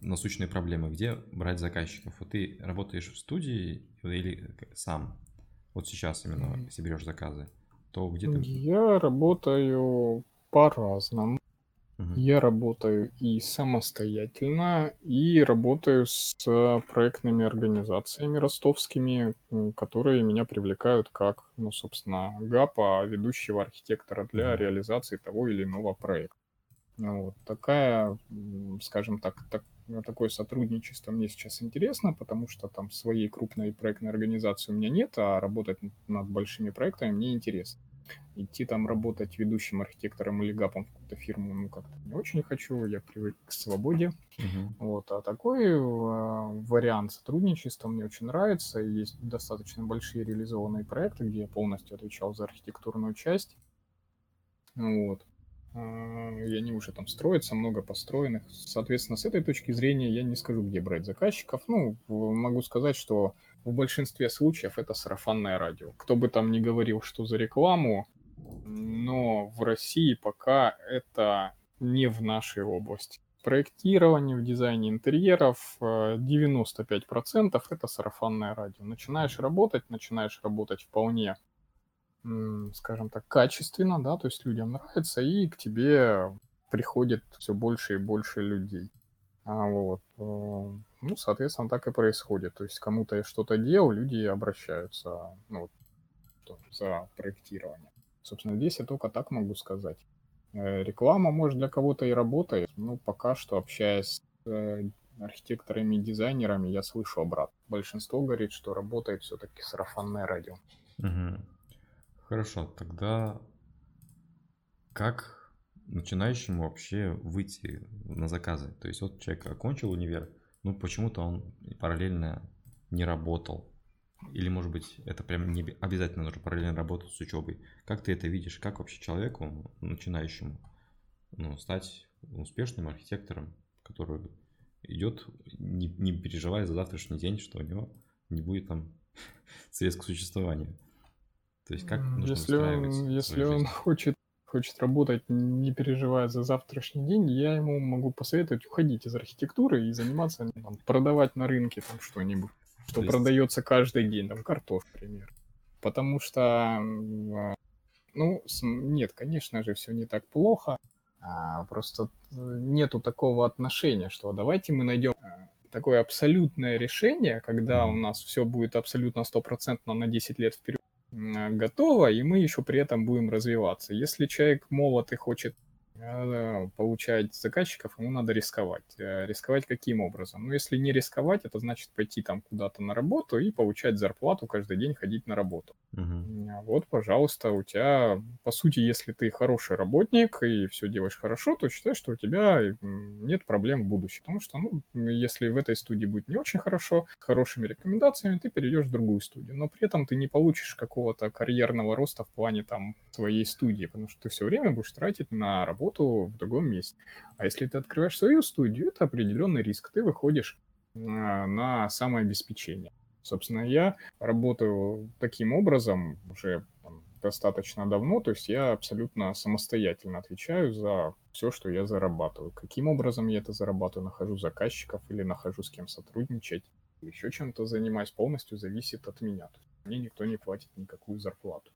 насущные проблемы. Где брать заказчиков? Вот ты работаешь в студии или сам? Вот сейчас именно, если берешь заказы, то где ты? Я работаю по-разному. Угу. Я работаю и самостоятельно, и работаю с проектными организациями ростовскими, которые меня привлекают как, ну, собственно, ГАПа, ведущего архитектора для угу. реализации того или иного проекта. Ну вот. Такая, скажем так, так, такое сотрудничество мне сейчас интересно, потому что там своей крупной проектной организации у меня нет, а работать над большими проектами мне интересно. Идти там работать ведущим архитектором или гапом в какую-то фирму, ну, как-то не очень хочу, я привык к свободе. Uh-huh. Вот, а такой э, вариант сотрудничества мне очень нравится. Есть достаточно большие реализованные проекты, где я полностью отвечал за архитектурную часть. Вот и они уже там строятся, много построенных. Соответственно, с этой точки зрения я не скажу, где брать заказчиков. Ну, могу сказать, что в большинстве случаев это сарафанное радио. Кто бы там ни говорил, что за рекламу, но в России пока это не в нашей области. В проектировании, в дизайне интерьеров 95% э, это сарафанное радио. Начинаешь работать, начинаешь работать вполне скажем так, качественно, да, то есть людям нравится, и к тебе приходит все больше и больше людей. А вот, э, ну, соответственно, так и происходит. То есть кому-то я что-то делал, люди обращаются, ну, за проектирование. Собственно, здесь я только так могу сказать. Э, реклама, может, для кого-то и работает, но пока что, общаясь с архитекторами и дизайнерами, я слышу обратно. Большинство говорит, что работает все-таки сарафанное радио. Угу. Хорошо, тогда как начинающему вообще выйти на заказы? То есть вот человек окончил универ, ну почему-то он параллельно не работал. Или, может быть, это прям не обязательно нужно параллельно работать с учебой. Как ты это видишь? Как вообще человеку, начинающему, ну, стать успешным архитектором, который идет, не, не переживая за завтрашний день, что у него не будет там средств к существованию? То есть как нужно если он, если он хочет, хочет работать, не переживая за завтрашний день, я ему могу посоветовать уходить из архитектуры и заниматься, там, продавать на рынке там что-нибудь, что есть... продается каждый день, там, картоф, например. Потому что, а, ну, нет, конечно же, все не так плохо, а просто нету такого отношения, что давайте мы найдем а, такое абсолютное решение, когда у нас все будет абсолютно стопроцентно на 10 лет вперед, готово, и мы еще при этом будем развиваться. Если человек молод и хочет э, получать заказчиков, ему надо рисковать. Э, рисковать каким образом? Ну, если не рисковать, это значит пойти там куда-то на работу и получать зарплату, каждый день ходить на работу. Угу. Вот, пожалуйста, у тебя, по сути, если ты хороший работник и все делаешь хорошо, то считай, что у тебя нет проблем в будущем. Потому что, ну, если в этой студии будет не очень хорошо, с хорошими рекомендациями, ты перейдешь в другую студию. Но при этом ты не получишь какого-то карьерного роста в плане там своей студии, потому что ты все время будешь тратить на работу в другом месте. А если ты открываешь свою студию, это определенный риск. Ты выходишь на, на самообеспечение. Собственно, я работаю таким образом уже достаточно давно, то есть я абсолютно самостоятельно отвечаю за все, что я зарабатываю. Каким образом я это зарабатываю, нахожу заказчиков или нахожу с кем сотрудничать, еще чем-то занимаюсь, полностью зависит от меня. То есть мне никто не платит никакую зарплату.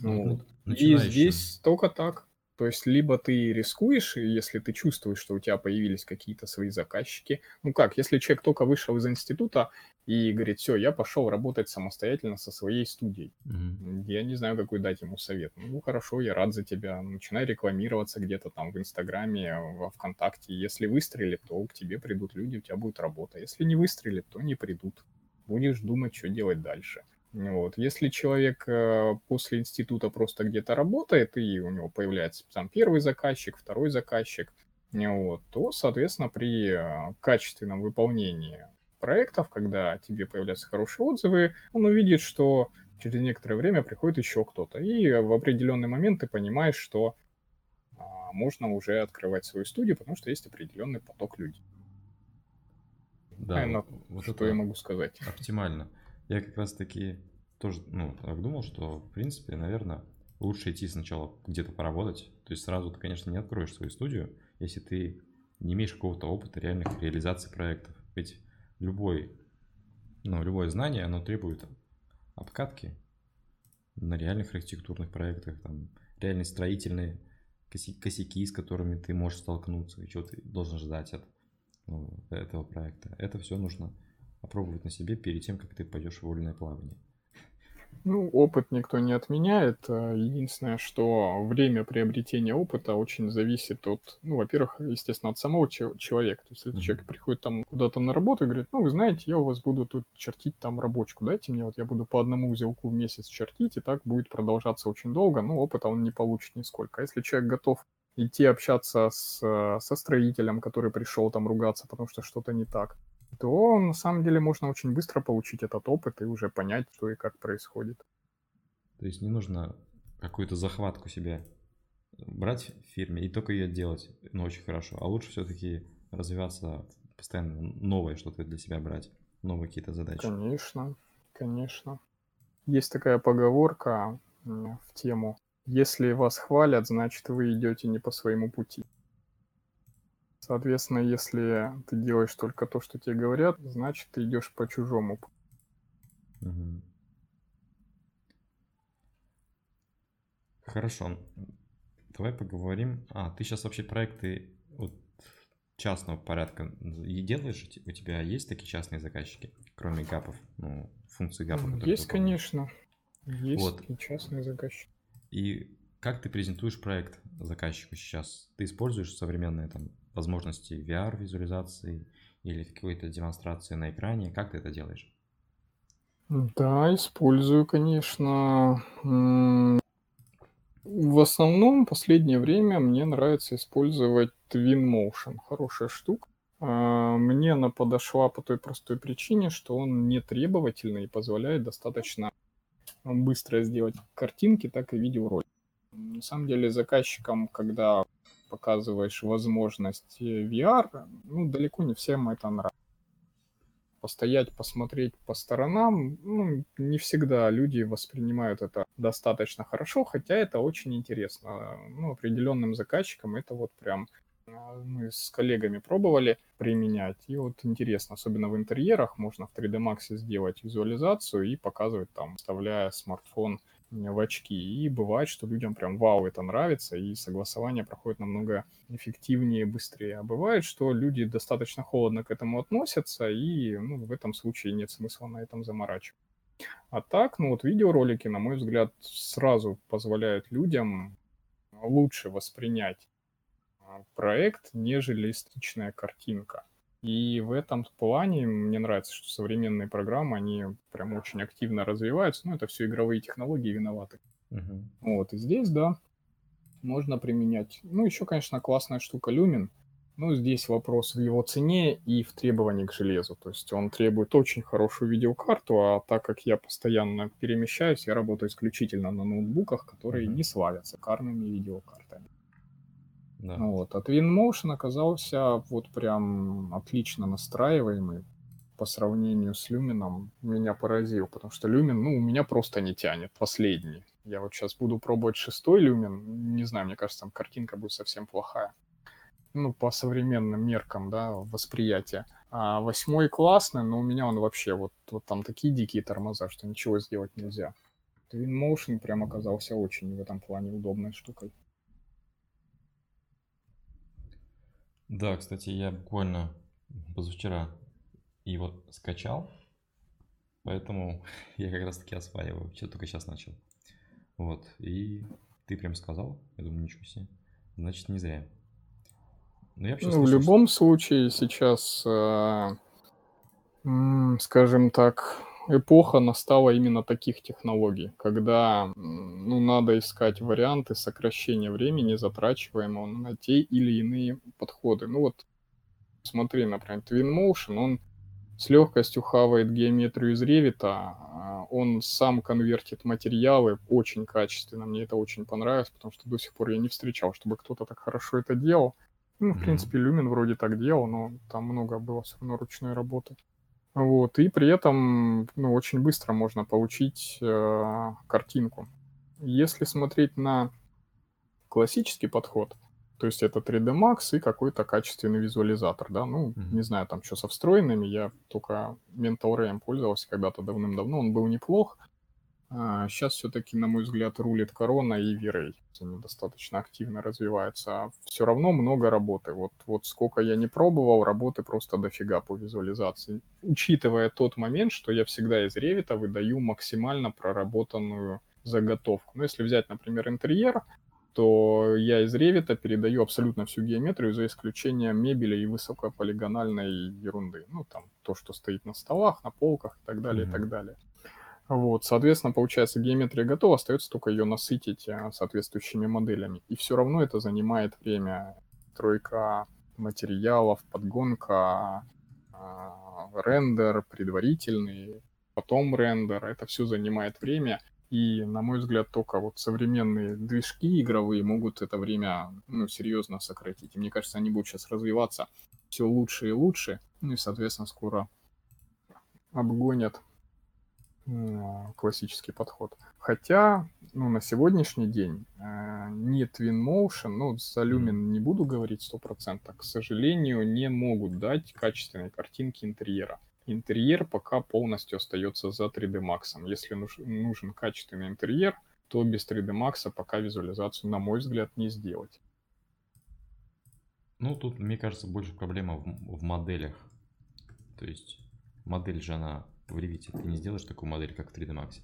Ну, вот. И здесь только так. То есть либо ты рискуешь, если ты чувствуешь, что у тебя появились какие-то свои заказчики. Ну как, если человек только вышел из института и говорит, все, я пошел работать самостоятельно со своей студией. Mm-hmm. Я не знаю, какой дать ему совет. Ну хорошо, я рад за тебя. Начинай рекламироваться где-то там в Инстаграме, во Вконтакте. Если выстрелит, то к тебе придут люди, у тебя будет работа. Если не выстрелит, то не придут. Будешь думать, что делать дальше. Вот. Если человек э, после института просто где-то работает, и у него появляется там первый заказчик, второй заказчик, вот, то, соответственно, при э, качественном выполнении проектов, когда тебе появляются хорошие отзывы, он увидит, что через некоторое время приходит еще кто-то. И в определенный момент ты понимаешь, что а, можно уже открывать свою студию, потому что есть определенный поток людей. Да, Наверное, вот что это я могу сказать. Оптимально. Я как раз таки тоже, ну, так думал, что, в принципе, наверное, лучше идти сначала где-то поработать. То есть сразу ты, конечно, не откроешь свою студию, если ты не имеешь какого-то опыта реальных реализации проектов. Ведь любой, ну, любое знание, оно требует обкатки на реальных архитектурных проектах, там, реальные строительные косяки, с которыми ты можешь столкнуться, и что ты должен ждать от ну, этого проекта. Это все нужно опробовать на себе перед тем, как ты пойдешь в вольное плавание. Ну, опыт никто не отменяет. А единственное, что время приобретения опыта очень зависит от, ну, во-первых, естественно, от самого человека. То есть, если mm-hmm. человек приходит там куда-то на работу и говорит, ну, вы знаете, я у вас буду тут чертить там рабочку, дайте мне, вот я буду по одному узелку в месяц чертить, и так будет продолжаться очень долго, но опыта он не получит нисколько. А если человек готов идти общаться с, со строителем, который пришел там ругаться, потому что что-то не так, то на самом деле можно очень быстро получить этот опыт и уже понять, что и как происходит. То есть не нужно какую-то захватку себе брать в фирме и только ее делать, ну, очень хорошо. А лучше все-таки развиваться, постоянно новое что-то для себя брать, новые какие-то задачи. Конечно, конечно. Есть такая поговорка в тему «Если вас хвалят, значит, вы идете не по своему пути». Соответственно, если ты делаешь только то, что тебе говорят, значит, ты идешь по чужому. Угу. Хорошо. Давай поговорим. А, ты сейчас вообще проекты вот частного порядка и делаешь? У тебя есть такие частные заказчики, кроме гапов, ну, функции гапов? Есть, конечно. Есть вот. и частные заказчики. И как ты презентуешь проект заказчику сейчас? Ты используешь современные там возможности VR-визуализации или какой-то демонстрации на экране? Как ты это делаешь? Да, использую, конечно. В основном в последнее время мне нравится использовать Twinmotion. Хорошая штука. А, мне она подошла по той простой причине, что он не требовательный и позволяет достаточно быстро сделать картинки, так и видеоролики. На самом деле заказчикам, когда показываешь возможность VR, ну, далеко не всем это нравится. Постоять, посмотреть по сторонам, ну, не всегда люди воспринимают это достаточно хорошо, хотя это очень интересно. Ну, определенным заказчикам это вот прям а, мы с коллегами пробовали применять, и вот интересно, особенно в интерьерах, можно в 3D Max сделать визуализацию и показывать там, вставляя смартфон в очки. И бывает, что людям прям вау, это нравится, и согласование проходит намного эффективнее, быстрее. А бывает, что люди достаточно холодно к этому относятся, и ну, в этом случае нет смысла на этом заморачивать. А так, ну вот видеоролики, на мой взгляд, сразу позволяют людям лучше воспринять проект, нежели статичная картинка. И в этом плане мне нравится, что современные программы, они прям очень активно развиваются. Ну, это все игровые технологии виноваты. Uh-huh. Вот, и здесь, да, можно применять. Ну, еще, конечно, классная штука Lumen. Ну, здесь вопрос в его цене и в требовании к железу. То есть он требует очень хорошую видеокарту, а так как я постоянно перемещаюсь, я работаю исключительно на ноутбуках, которые mm-hmm. не славятся карными видеокартами. Да. Вот. А Twinmotion оказался вот прям отлично настраиваемый по сравнению с Люмином. Меня поразил, потому что Люмин, ну, у меня просто не тянет, последний. Я вот сейчас буду пробовать шестой люмен. Не знаю, мне кажется, там картинка будет совсем плохая. Ну, по современным меркам, да, восприятия. А восьмой классный, но у меня он вообще вот, вот там такие дикие тормоза, что ничего сделать нельзя. Twinmotion прям оказался очень в этом плане удобной штукой. Да, кстати, я буквально позавчера его скачал, поэтому я как раз таки осваиваю, что только сейчас начал. Вот, и ты прям сказал, я думаю, ничего себе, значит, не зря. Но я ну, в любом случае сейчас, э, скажем так, эпоха настала именно таких технологий, когда ну, надо искать варианты сокращения времени, затрачиваемого на те или иные подходы. Ну вот смотри, например, Twinmotion, он с легкостью хавает геометрию из Revit, а, он сам конвертит материалы очень качественно. Мне это очень понравилось, потому что до сих пор я не встречал, чтобы кто-то так хорошо это делал. Ну, в mm-hmm. принципе, Lumen вроде так делал, но там много было все равно ручной работы. Вот, и при этом ну, очень быстро можно получить э, картинку. Если смотреть на классический подход, то есть это 3D Max и какой-то качественный визуализатор, да, ну, mm-hmm. не знаю, там что со встроенными, я только Mental Ray пользовался когда-то давным-давно, он был неплох. А сейчас все-таки, на мой взгляд, рулит Корона и V-Ray. Они достаточно активно развиваются. А все равно много работы. Вот, вот сколько я не пробовал, работы просто дофига по визуализации. Учитывая тот момент, что я всегда из Revit выдаю максимально проработанную заготовку. Ну, если взять, например, интерьер, то я из Revit передаю абсолютно всю геометрию, за исключением мебели и высокополигональной ерунды. Ну, там, то, что стоит на столах, на полках и так далее, mm-hmm. и так далее. Вот, соответственно, получается, геометрия готова, остается только ее насытить а, соответствующими моделями. И все равно это занимает время. Тройка материалов, подгонка, а, рендер предварительный, потом рендер. Это все занимает время. И, на мой взгляд, только вот современные движки игровые могут это время ну, серьезно сократить. И мне кажется, они будут сейчас развиваться все лучше и лучше. Ну и, соответственно, скоро обгонят классический подход. Хотя, ну, на сегодняшний день э, не Twinmotion, ну, за Lumen не буду говорить 100%, к сожалению, не могут дать качественной картинки интерьера интерьер пока полностью остается за 3D Max. Если нужен качественный интерьер, то без 3D Max пока визуализацию, на мой взгляд, не сделать. Ну, тут, мне кажется, больше проблема в, в моделях. То есть модель же она в Revit. Ты не сделаешь такую модель, как в 3D Max.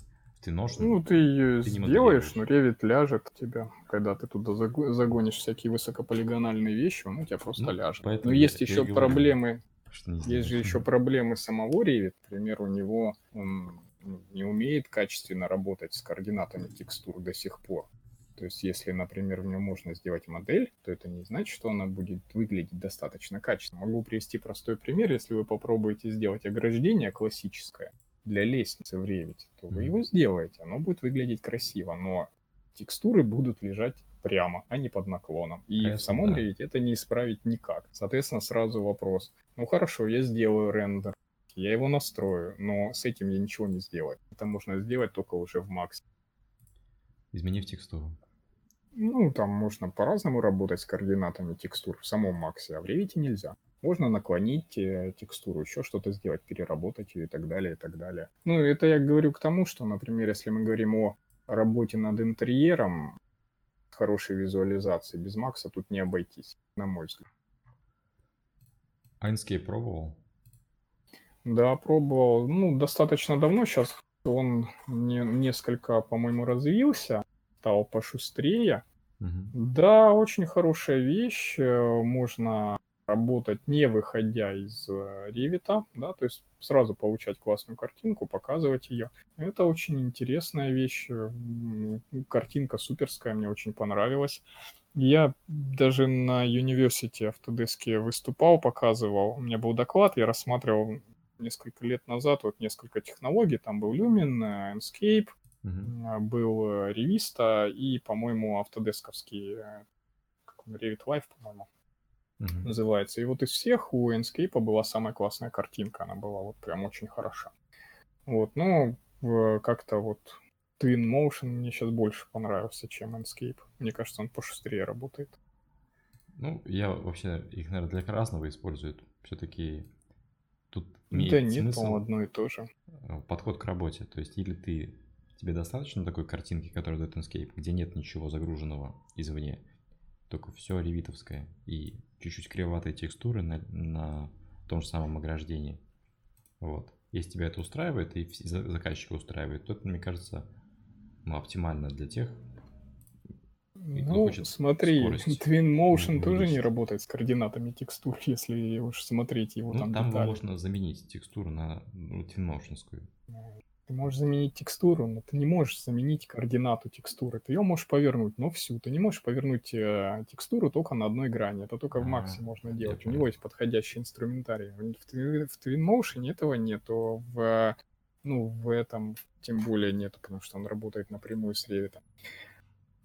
Ты нож, ну, ты ее ты сделаешь, но Revit ляжет тебя, когда ты туда загонишь всякие высокополигональные вещи, он у тебя просто ну, ляжет. Но есть еще проблемы что не Есть же еще проблемы самого Revit. Например, у него он не умеет качественно работать с координатами текстур до сих пор. То есть, если, например, в нем можно сделать модель, то это не значит, что она будет выглядеть достаточно качественно. Могу привести простой пример. Если вы попробуете сделать ограждение классическое для лестницы в Revit, то вы его сделаете. Оно будет выглядеть красиво, но текстуры будут лежать прямо, а не под наклоном. И Конечно, в самом да. Revit это не исправить никак. Соответственно, сразу вопрос. Ну хорошо, я сделаю рендер, я его настрою, но с этим я ничего не сделаю. Это можно сделать только уже в Max. Изменив текстуру. Ну, там можно по-разному работать с координатами текстур в самом Max, а в Revit нельзя. Можно наклонить э, текстуру, еще что-то сделать, переработать ее и так далее, и так далее. Ну, это я говорю к тому, что, например, если мы говорим о работе над интерьером, хорошей визуализации. Без Макса тут не обойтись, на мой взгляд. Айнскей пробовал? Да, пробовал. Ну, достаточно давно. Сейчас он не, несколько, по-моему, развился, стал пошустрее. Да, очень хорошая вещь. Э, можно работать не выходя из Revit, да, то есть сразу получать классную картинку, показывать ее. Это очень интересная вещь. Картинка суперская, мне очень понравилась. Я даже на University Autodesk выступал, показывал. У меня был доклад, я рассматривал несколько лет назад вот несколько технологий. Там был Lumen, Enscape, uh-huh. был Revista и, по-моему, автодесковский как он, Revit Live, по-моему, uh-huh. называется. И вот из всех у Enscape была самая классная картинка. Она была вот прям очень хороша. Вот, ну, как-то вот Twin Motion мне сейчас больше понравился, чем Enscape. Мне кажется, он пошустрее работает. Ну, я вообще их, наверное, для разного использую. Все-таки тут имеет Да нет, по одно и то же. Э, подход к работе. То есть, или ты тебе достаточно такой картинки, которая дает Enscape, где нет ничего загруженного извне, только все ревитовское и чуть-чуть кривоватые текстуры на, на том же самом ограждении. Вот. Если тебя это устраивает и заказчика устраивает, то это, мне кажется, ну, оптимально для тех, ну, смотри, скорость. Twin Motion ну, тоже не работает с координатами текстур, если уж смотреть его ну, там там детали. можно заменить текстуру на ну, Twin Motionскую. Ты можешь заменить текстуру, но ты не можешь заменить координату текстуры. Ты ее можешь повернуть, но всю. Ты не можешь повернуть э, текстуру только на одной грани. Это только в Максе а, можно делать. У него есть подходящий инструментарий. В, в Twinmotion этого нету. В, ну, в этом тем более нету, потому что он работает напрямую с Revit.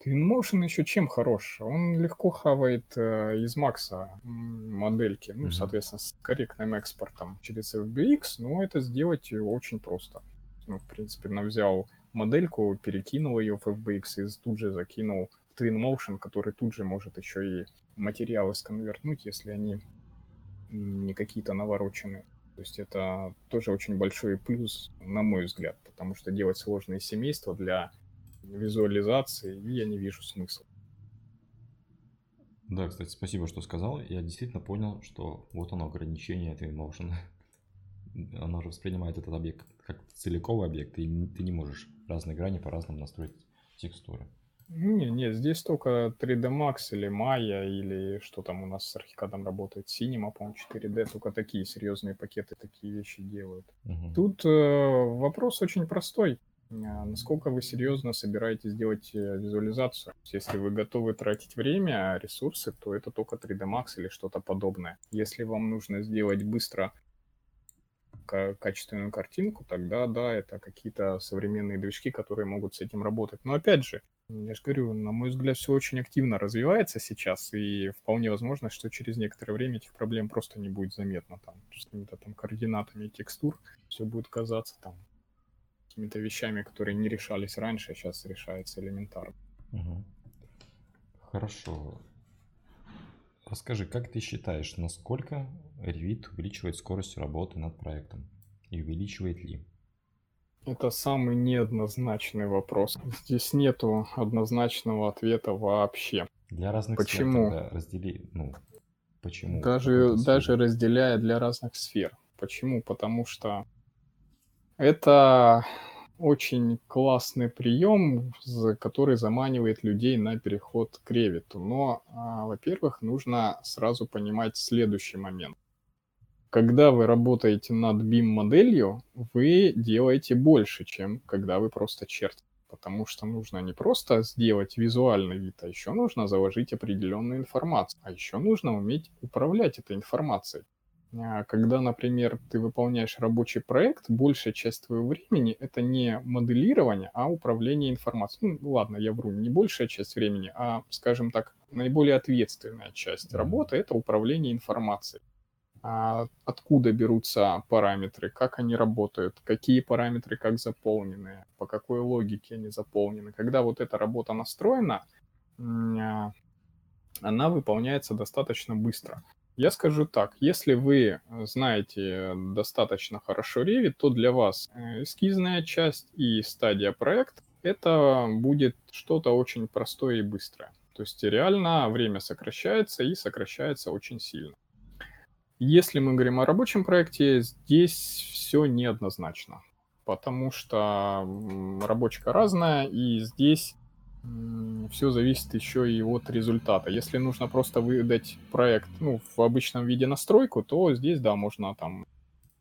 Twinmotion еще чем хорош? Он легко хавает э, из Макса модельки, ну, mm-hmm. соответственно, с корректным экспортом через FBX, но это сделать очень просто ну, в принципе, он взял модельку, перекинул ее в FBX и тут же закинул в Twinmotion, который тут же может еще и материалы сконвертнуть, если они не какие-то навороченные. То есть это тоже очень большой плюс, на мой взгляд, потому что делать сложные семейства для визуализации я не вижу смысла. Да, кстати, спасибо, что сказал. Я действительно понял, что вот оно ограничение Twinmotion. Оно же воспринимает этот объект как целиковый объект, и ты не можешь разные грани по-разному настроить текстуры. Не, не, здесь только 3D Max или Maya, или что там у нас с архикадом работает, Cinema, по-моему, 4D, только такие серьезные пакеты такие вещи делают. Угу. Тут э, вопрос очень простой. А насколько вы серьезно собираетесь делать э, визуализацию? Если вы готовы тратить время, ресурсы, то это только 3D Max или что-то подобное. Если вам нужно сделать быстро качественную картинку, тогда да, это какие-то современные движки, которые могут с этим работать. Но опять же, я же говорю, на мой взгляд, все очень активно развивается сейчас, и вполне возможно, что через некоторое время этих проблем просто не будет заметно. Там, с какими-то там координатами текстур все будет казаться там какими-то вещами, которые не решались раньше, а сейчас решается элементарно. Угу. Хорошо. Расскажи, как ты считаешь, насколько Revit увеличивает скорость работы над проектом? И увеличивает ли? Это самый неоднозначный вопрос. Здесь нету однозначного ответа вообще. Для разных почему? сфер раздели, ну, почему? Даже, даже разделяя для разных сфер. Почему? Потому что это очень классный прием, который заманивает людей на переход к ревиту. Но, а, во-первых, нужно сразу понимать следующий момент. Когда вы работаете над BIM-моделью, вы делаете больше, чем когда вы просто чертите. Потому что нужно не просто сделать визуальный вид, а еще нужно заложить определенную информацию. А еще нужно уметь управлять этой информацией. А, когда, например, ты выполняешь рабочий проект, большая часть твоего времени это не моделирование, а управление информацией. Ну, ладно, я вру, не большая часть времени, а, скажем так, наиболее ответственная часть работы это управление информацией. А откуда берутся параметры, как они работают, какие параметры как заполнены, по какой логике они заполнены. Когда вот эта работа настроена, а, она выполняется достаточно быстро. Я скажу так, если вы знаете достаточно хорошо Revit, то для вас э, эскизная часть и стадия проекта это будет что-то очень простое и быстрое. То есть реально время сокращается и сокращается очень сильно. Если мы говорим о рабочем проекте, здесь все неоднозначно, потому что рабочка разная, и здесь все зависит еще и от результата. Если нужно просто выдать проект ну, в обычном виде настройку, то здесь, да, можно там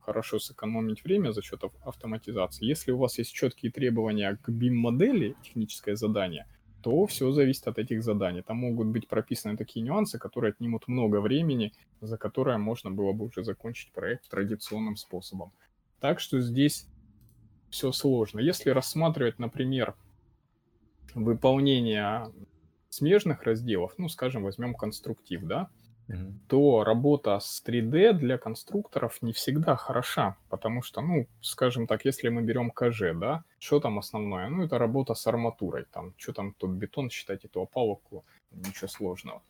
хорошо сэкономить время за счет автоматизации. Если у вас есть четкие требования к BIM-модели, техническое задание, то все зависит от этих заданий. Там могут быть прописаны такие нюансы, которые отнимут много времени, за которое можно было бы уже закончить проект традиционным способом. Так что здесь все сложно. Если рассматривать, например, выполнение смежных разделов, ну, скажем, возьмем конструктив, да, mm-hmm. то работа с 3D для конструкторов не всегда хороша, потому что, ну, скажем так, если мы берем КЖ, да, что там основное? Ну, это работа с арматурой, там, что там, тот бетон считать, эту опалубку, ничего сложного.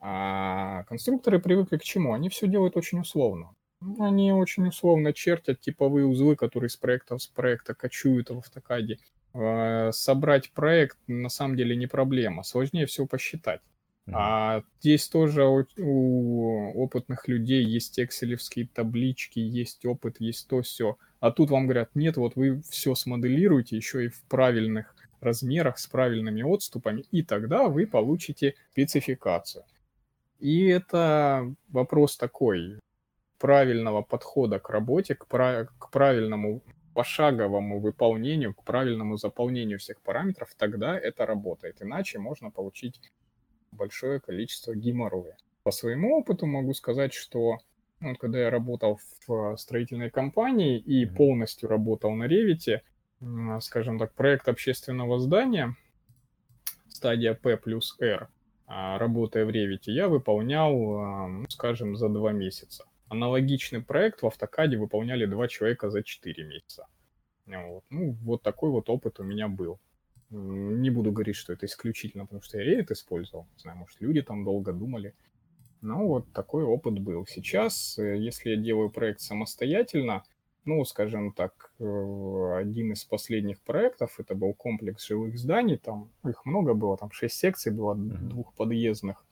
А конструкторы привыкли к чему? Они все делают очень условно. Они очень условно чертят типовые узлы, которые с проекта с проекта кочуют в автокаде. А, собрать проект на самом деле не проблема, сложнее всего посчитать. А здесь тоже у, у опытных людей есть экселевские таблички, есть опыт, есть то все. А тут вам говорят, нет, вот вы все смоделируете еще и в правильных размерах с правильными отступами, и тогда вы получите спецификацию. И это вопрос такой правильного подхода к работе, к, прав- к правильному пошаговому выполнению, к правильному заполнению всех параметров, тогда это работает. Иначе можно получить большое количество геморроя. По своему опыту могу сказать, что ну, вот, когда я работал в строительной компании и полностью работал на Ревите, скажем так, проект общественного здания, стадия P плюс R, а, работая в Ревите, я выполнял, ну, скажем, за два месяца. Аналогичный проект в автокаде выполняли два человека за 4 месяца. Вот. Ну, вот такой вот опыт у меня был. Не буду говорить, что это исключительно, потому что я Revit использовал. Не знаю, может, люди там долго думали. Но вот такой опыт был. Сейчас, э, если я делаю проект самостоятельно, ну, скажем так, э, один из последних проектов, это был комплекс жилых зданий, там их много было, там шесть секций было, двухподъездных.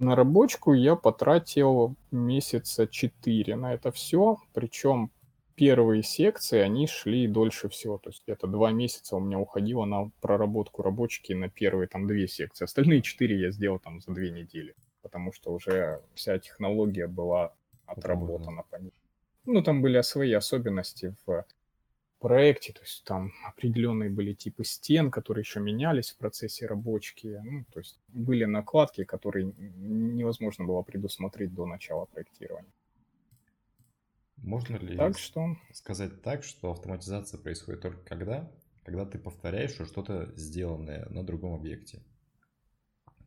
На рабочку я потратил месяца 4 на это все, причем первые секции, они шли дольше всего, то есть где-то два месяца у меня уходило на проработку рабочки на первые там две секции, остальные четыре я сделал там за две недели, потому что уже вся технология была отработана по ней. Ну, там были свои особенности в проекте, то есть там определенные были типы стен, которые еще менялись в процессе рабочки, ну, то есть были накладки, которые невозможно было предусмотреть до начала проектирования. Можно ли так что... сказать так, что автоматизация происходит только когда? Когда ты повторяешь что-то сделанное на другом объекте.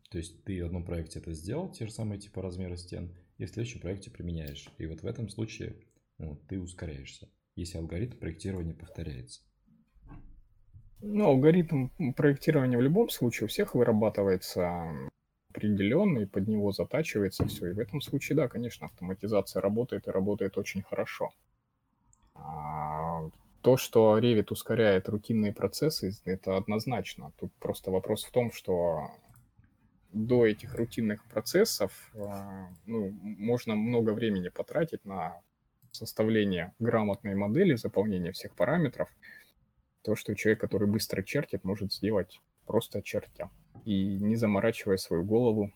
То есть ты в одном проекте это сделал, те же самые типа размеры стен, и в следующем проекте применяешь. И вот в этом случае ну, ты ускоряешься если алгоритм проектирования повторяется? Ну, алгоритм проектирования в любом случае у всех вырабатывается определенный, под него затачивается все. И в этом случае, да, конечно, автоматизация работает и работает очень хорошо. А то, что Revit ускоряет рутинные процессы, это однозначно. Тут просто вопрос в том, что до этих рутинных процессов а, ну, можно много времени потратить на составления грамотной модели, заполнения всех параметров, то, что человек, который быстро чертит, может сделать просто чертя и не заморачивая свою голову.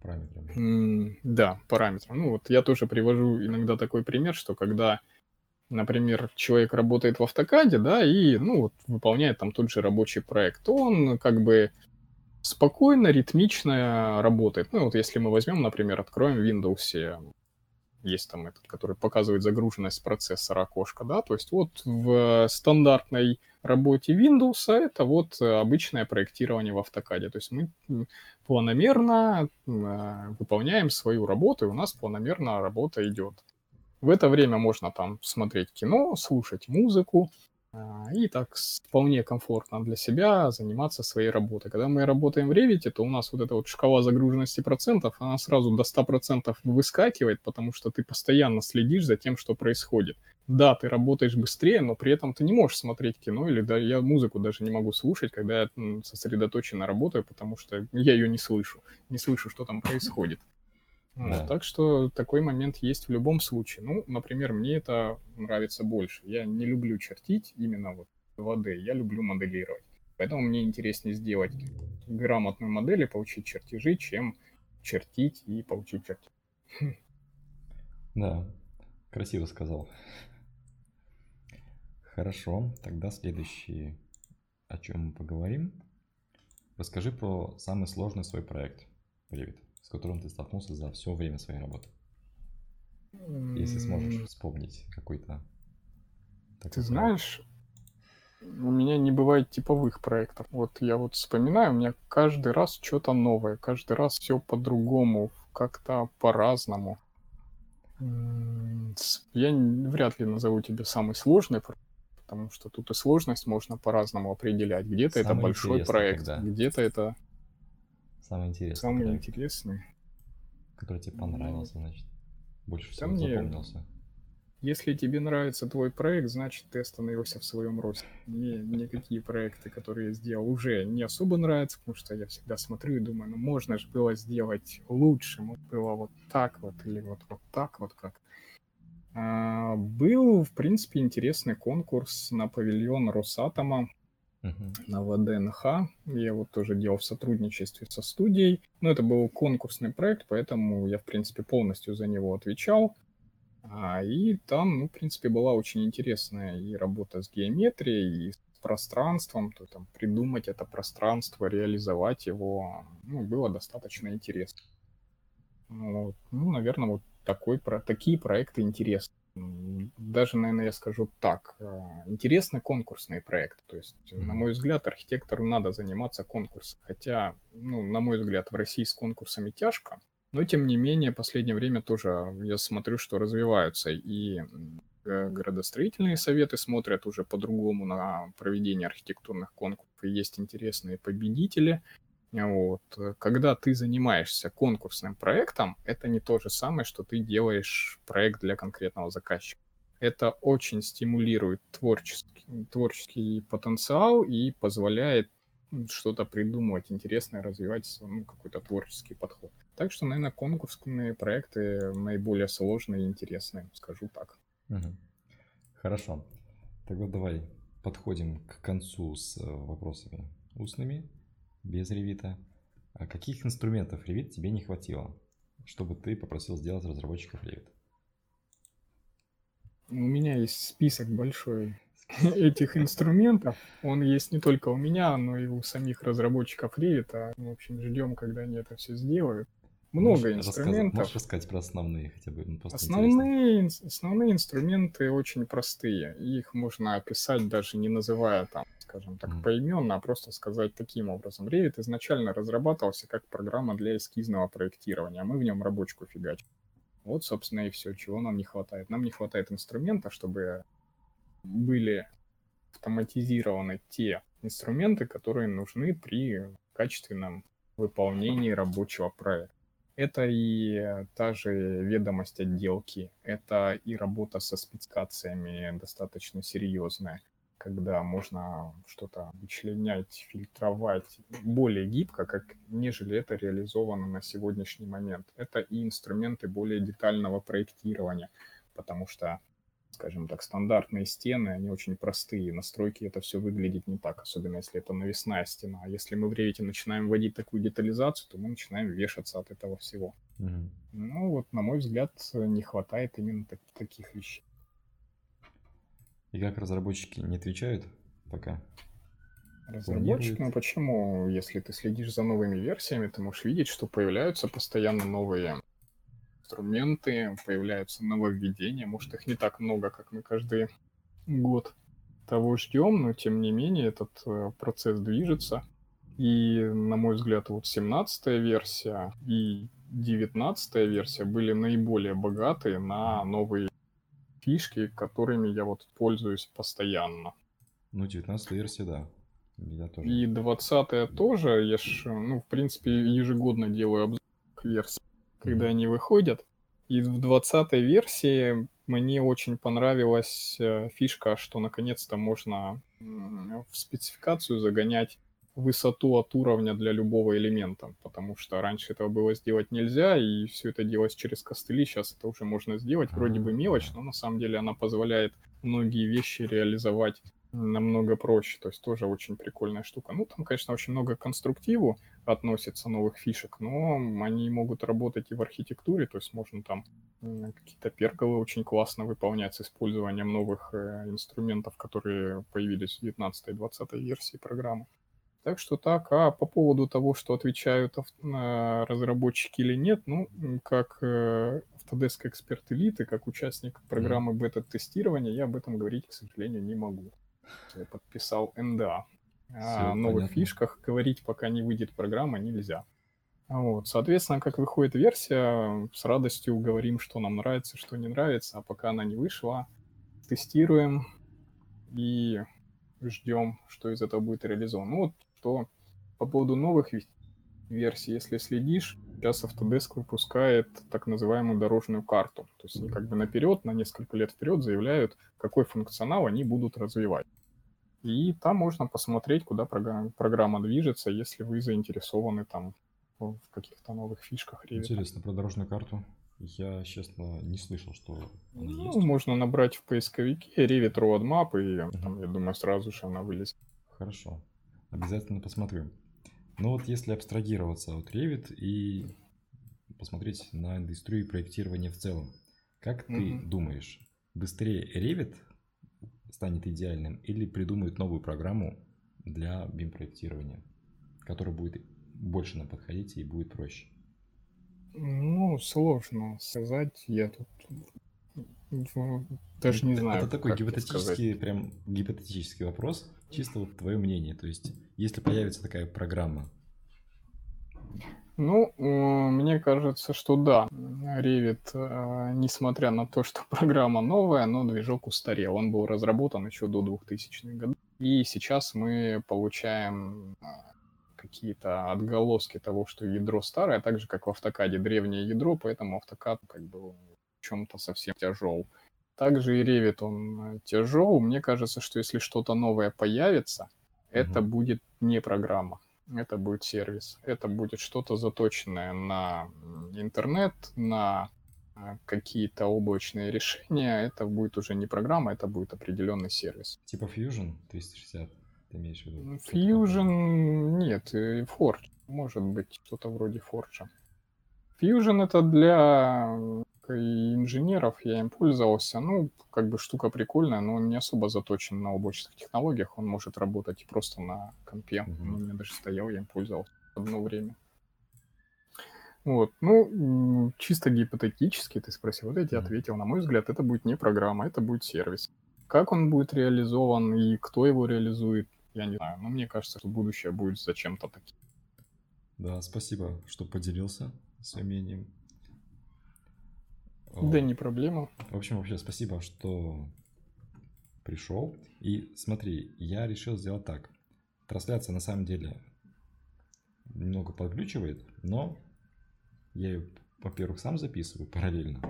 Параметрами. Да, параметром. Ну вот я тоже привожу иногда такой пример, что когда, например, человек работает в автокаде, да, и, ну, вот выполняет там тот же рабочий проект, то он как бы спокойно, ритмично работает. Ну, вот если мы возьмем, например, откроем в Windows есть там этот, который показывает загруженность процессора окошка, да, то есть вот в стандартной работе Windows это вот обычное проектирование в автокаде, то есть мы планомерно э, выполняем свою работу, и у нас планомерно работа идет. В это время можно там смотреть кино, слушать музыку, и так вполне комфортно для себя заниматься своей работой. Когда мы работаем в Revit, то у нас вот эта вот шкала загруженности процентов, она сразу до 100% выскакивает, потому что ты постоянно следишь за тем, что происходит. Да, ты работаешь быстрее, но при этом ты не можешь смотреть кино, или да, я музыку даже не могу слушать, когда я сосредоточенно работаю, потому что я ее не слышу, не слышу, что там происходит. Да. Так что такой момент есть в любом случае. Ну, например, мне это нравится больше. Я не люблю чертить именно вот 2D, я люблю моделировать. Поэтому мне интереснее сделать грамотную модель и получить чертежи, чем чертить и получить чертежи. Да, красиво сказал. Хорошо, тогда следующий, о чем мы поговорим. Расскажи про самый сложный свой проект, Ревит, с которым ты столкнулся за все время своей работы. Если сможешь вспомнить какой-то. Ты знаешь, у меня не бывает типовых проектов. Вот я вот вспоминаю, у меня каждый раз что-то новое, каждый раз все по-другому, как-то по-разному. Я вряд ли назову тебе самый сложный потому что тут и сложность можно по-разному определять. Где-то это большой проект, тогда. где-то это самый интересный. Самый проект, интересный. Который тебе понравился, значит. Больше всего мне... запомнился. Если тебе нравится твой проект, значит ты остановился в своем росте. Мне никакие проекты, которые я сделал, уже не особо нравятся, потому что я всегда смотрю и думаю, ну можно же было сделать лучше, вот было вот так вот или вот, вот так вот как. А, был, в принципе, интересный конкурс на павильон Росатома uh-huh. на ВДНХ. Я вот тоже делал в сотрудничестве со студией. Но это был конкурсный проект, поэтому я, в принципе, полностью за него отвечал. А, и там, ну, в принципе, была очень интересная и работа с геометрией, и с пространством, то там придумать это пространство, реализовать его, ну, было достаточно интересно. Вот. Ну, наверное, вот такой, про, такие проекты интересны. Даже, наверное, я скажу так, а, интересны конкурсные проекты. То есть, на мой взгляд, архитектору надо заниматься конкурсом. Хотя, ну, на мой взгляд, в России с конкурсами тяжко. Но, тем не менее, в последнее время тоже я смотрю, что развиваются и градостроительные советы смотрят уже по-другому на проведение архитектурных конкурсов. И есть интересные победители. Вот. Когда ты занимаешься конкурсным проектом, это не то же самое, что ты делаешь проект для конкретного заказчика. Это очень стимулирует творческий, творческий потенциал и позволяет что-то придумывать интересное, развивать ну, какой-то творческий подход. Так что, наверное, конкурсные проекты наиболее сложные и интересные, скажу так. Угу. Хорошо. Тогда давай подходим к концу с э, вопросами устными, без ревита. А каких инструментов ревит тебе не хватило, чтобы ты попросил сделать разработчиков ревит? У меня есть список большой этих инструментов. Он есть не только у меня, но и у самих разработчиков Revit. В общем, ждем, когда они это все сделают. Много можешь инструментов. Можешь рассказать про основные хотя бы? Ну, основные, основные инструменты очень простые. Их можно описать даже не называя там, скажем так, mm. поименно, а просто сказать таким образом. Revit изначально разрабатывался как программа для эскизного проектирования. Мы в нем рабочку фигачим. Вот, собственно, и все, чего нам не хватает. Нам не хватает инструмента, чтобы были автоматизированы те инструменты, которые нужны при качественном выполнении рабочего проекта. Это и та же ведомость отделки, это и работа со спецификациями достаточно серьезная, когда можно что-то вычленять, фильтровать более гибко, как нежели это реализовано на сегодняшний момент. Это и инструменты более детального проектирования, потому что скажем так, стандартные стены, они очень простые. Настройки это все выглядит не так, особенно если это навесная стена. А если мы в Revit начинаем вводить такую детализацию, то мы начинаем вешаться от этого всего. Mm-hmm. Ну вот, на мой взгляд, не хватает именно так, таких вещей. И как разработчики не отвечают пока? Разработчик, ну почему? Если ты следишь за новыми версиями, ты можешь видеть, что появляются постоянно новые инструменты, появляются нововведения. Может, их не так много, как мы каждый год того ждем, но тем не менее этот э, процесс движется. И, на мой взгляд, вот 17 версия и 19 версия были наиболее богатые на новые фишки, которыми я вот пользуюсь постоянно. Ну, 19 версия, да. Я тоже. И 20 тоже. Я ж, ну, в принципе, ежегодно делаю обзор версии когда они выходят. И в 20 версии мне очень понравилась э, фишка, что наконец-то можно в спецификацию загонять высоту от уровня для любого элемента, потому что раньше этого было сделать нельзя, и все это делалось через костыли, сейчас это уже можно сделать, вроде бы мелочь, но на самом деле она позволяет многие вещи реализовать намного проще, то есть тоже очень прикольная штука. Ну, там, конечно, очень много конструктиву относится новых фишек, но они могут работать и в архитектуре, то есть можно там какие-то перголы очень классно выполнять с использованием новых э, инструментов, которые появились в 19-20 версии программы. Так что так, а по поводу того, что отвечают разработчики или нет, ну, как э, Autodesk Expert Elite, как участник программы бета-тестирования, я об этом говорить, к сожалению, не могу. Я подписал НДА. О новых понятно. фишках говорить, пока не выйдет программа, нельзя. Вот, соответственно, как выходит версия, с радостью говорим, что нам нравится, что не нравится, а пока она не вышла, тестируем и ждем, что из этого будет реализовано. Ну вот, что по поводу новых версий, если следишь, сейчас Autodesk выпускает так называемую дорожную карту. То есть они как бы наперед, на несколько лет вперед заявляют, какой функционал они будут развивать. И там можно посмотреть, куда программа, программа движется, если вы заинтересованы там в каких-то новых фишках Revit. Интересно, про дорожную карту. Я, честно, не слышал, что она ну, есть. Можно набрать в поисковике Revit Roadmap, и uh-huh. там, я думаю, сразу же она вылезет. Хорошо. Обязательно посмотрю. Но вот если абстрагироваться от Revit и посмотреть на индустрию проектирования в целом, как uh-huh. ты думаешь, быстрее Revit станет идеальным или придумают новую программу для BIM-проектирования, которая будет больше нам подходить и будет проще? Ну, сложно сказать. Я тут даже не знаю. Это такой гипотетический, прям гипотетический вопрос. Чисто вот твое мнение. То есть, если появится такая программа, ну, мне кажется, что да. Revit, э, несмотря на то, что программа новая, но движок устарел. Он был разработан еще до 2000-х годов. И сейчас мы получаем э, какие-то отголоски того, что ядро старое, так же, как в автокаде древнее ядро, поэтому автокад как бы в чем-то совсем тяжел. Также и Revit, он э, тяжел. Мне кажется, что если что-то новое появится, mm-hmm. это будет не программа это будет сервис, это будет что-то заточенное на интернет, на а, какие-то облачные решения, это будет уже не программа, это будет определенный сервис. Типа Fusion 360, ты имеешь в виду? Fusion, нет, Forge, может быть, что-то вроде Forge. Fusion это для и инженеров, я им пользовался. Ну, как бы штука прикольная, но он не особо заточен на облачных технологиях. Он может работать просто на компе. Mm-hmm. Он у меня даже стоял, я им пользовался одно время. Вот, ну, чисто гипотетически ты спросил, вот я тебе ответил. На мой взгляд, это будет не программа, это будет сервис. Как он будет реализован и кто его реализует, я не знаю. Но мне кажется, что будущее будет зачем-то таким. Да, спасибо, что поделился своим мнением. Да, не проблема. В общем, вообще спасибо, что пришел. И смотри, я решил сделать так. Трансляция на самом деле немного подключивает, но я ее, во-первых, сам записываю параллельно.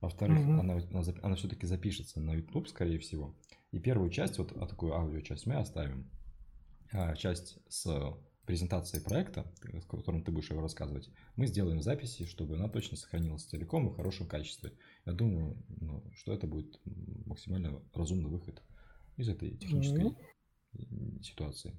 Во-вторых, угу. она, она, она все-таки запишется на YouTube, скорее всего. И первую часть, вот а такую аудиочасть мы оставим. А часть с презентации проекта, в котором ты будешь его рассказывать, мы сделаем записи, чтобы она точно сохранилась целиком и в хорошем качестве. Я думаю, ну, что это будет максимально разумный выход из этой технической mm-hmm. ситуации.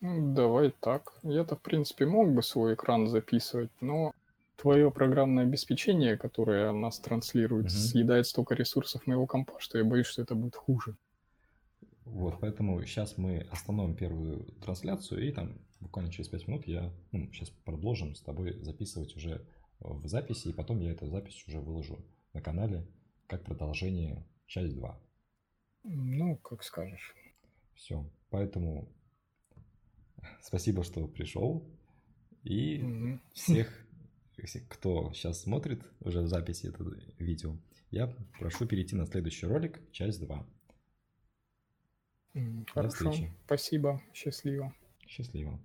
Ну, давай так. Я-то, в принципе, мог бы свой экран записывать, но твое программное обеспечение, которое нас транслирует, mm-hmm. съедает столько ресурсов моего компа, что я боюсь, что это будет хуже. Вот, поэтому сейчас мы остановим первую трансляцию, и там буквально через 5 минут я, ну, сейчас продолжим с тобой записывать уже в записи, и потом я эту запись уже выложу на канале как продолжение часть 2. Ну, как скажешь. Все, поэтому спасибо, что пришел, и угу. всех, кто сейчас смотрит уже в записи это видео, я прошу перейти на следующий ролик, часть 2. Хорошо. Спасибо. Счастливо. Счастливо.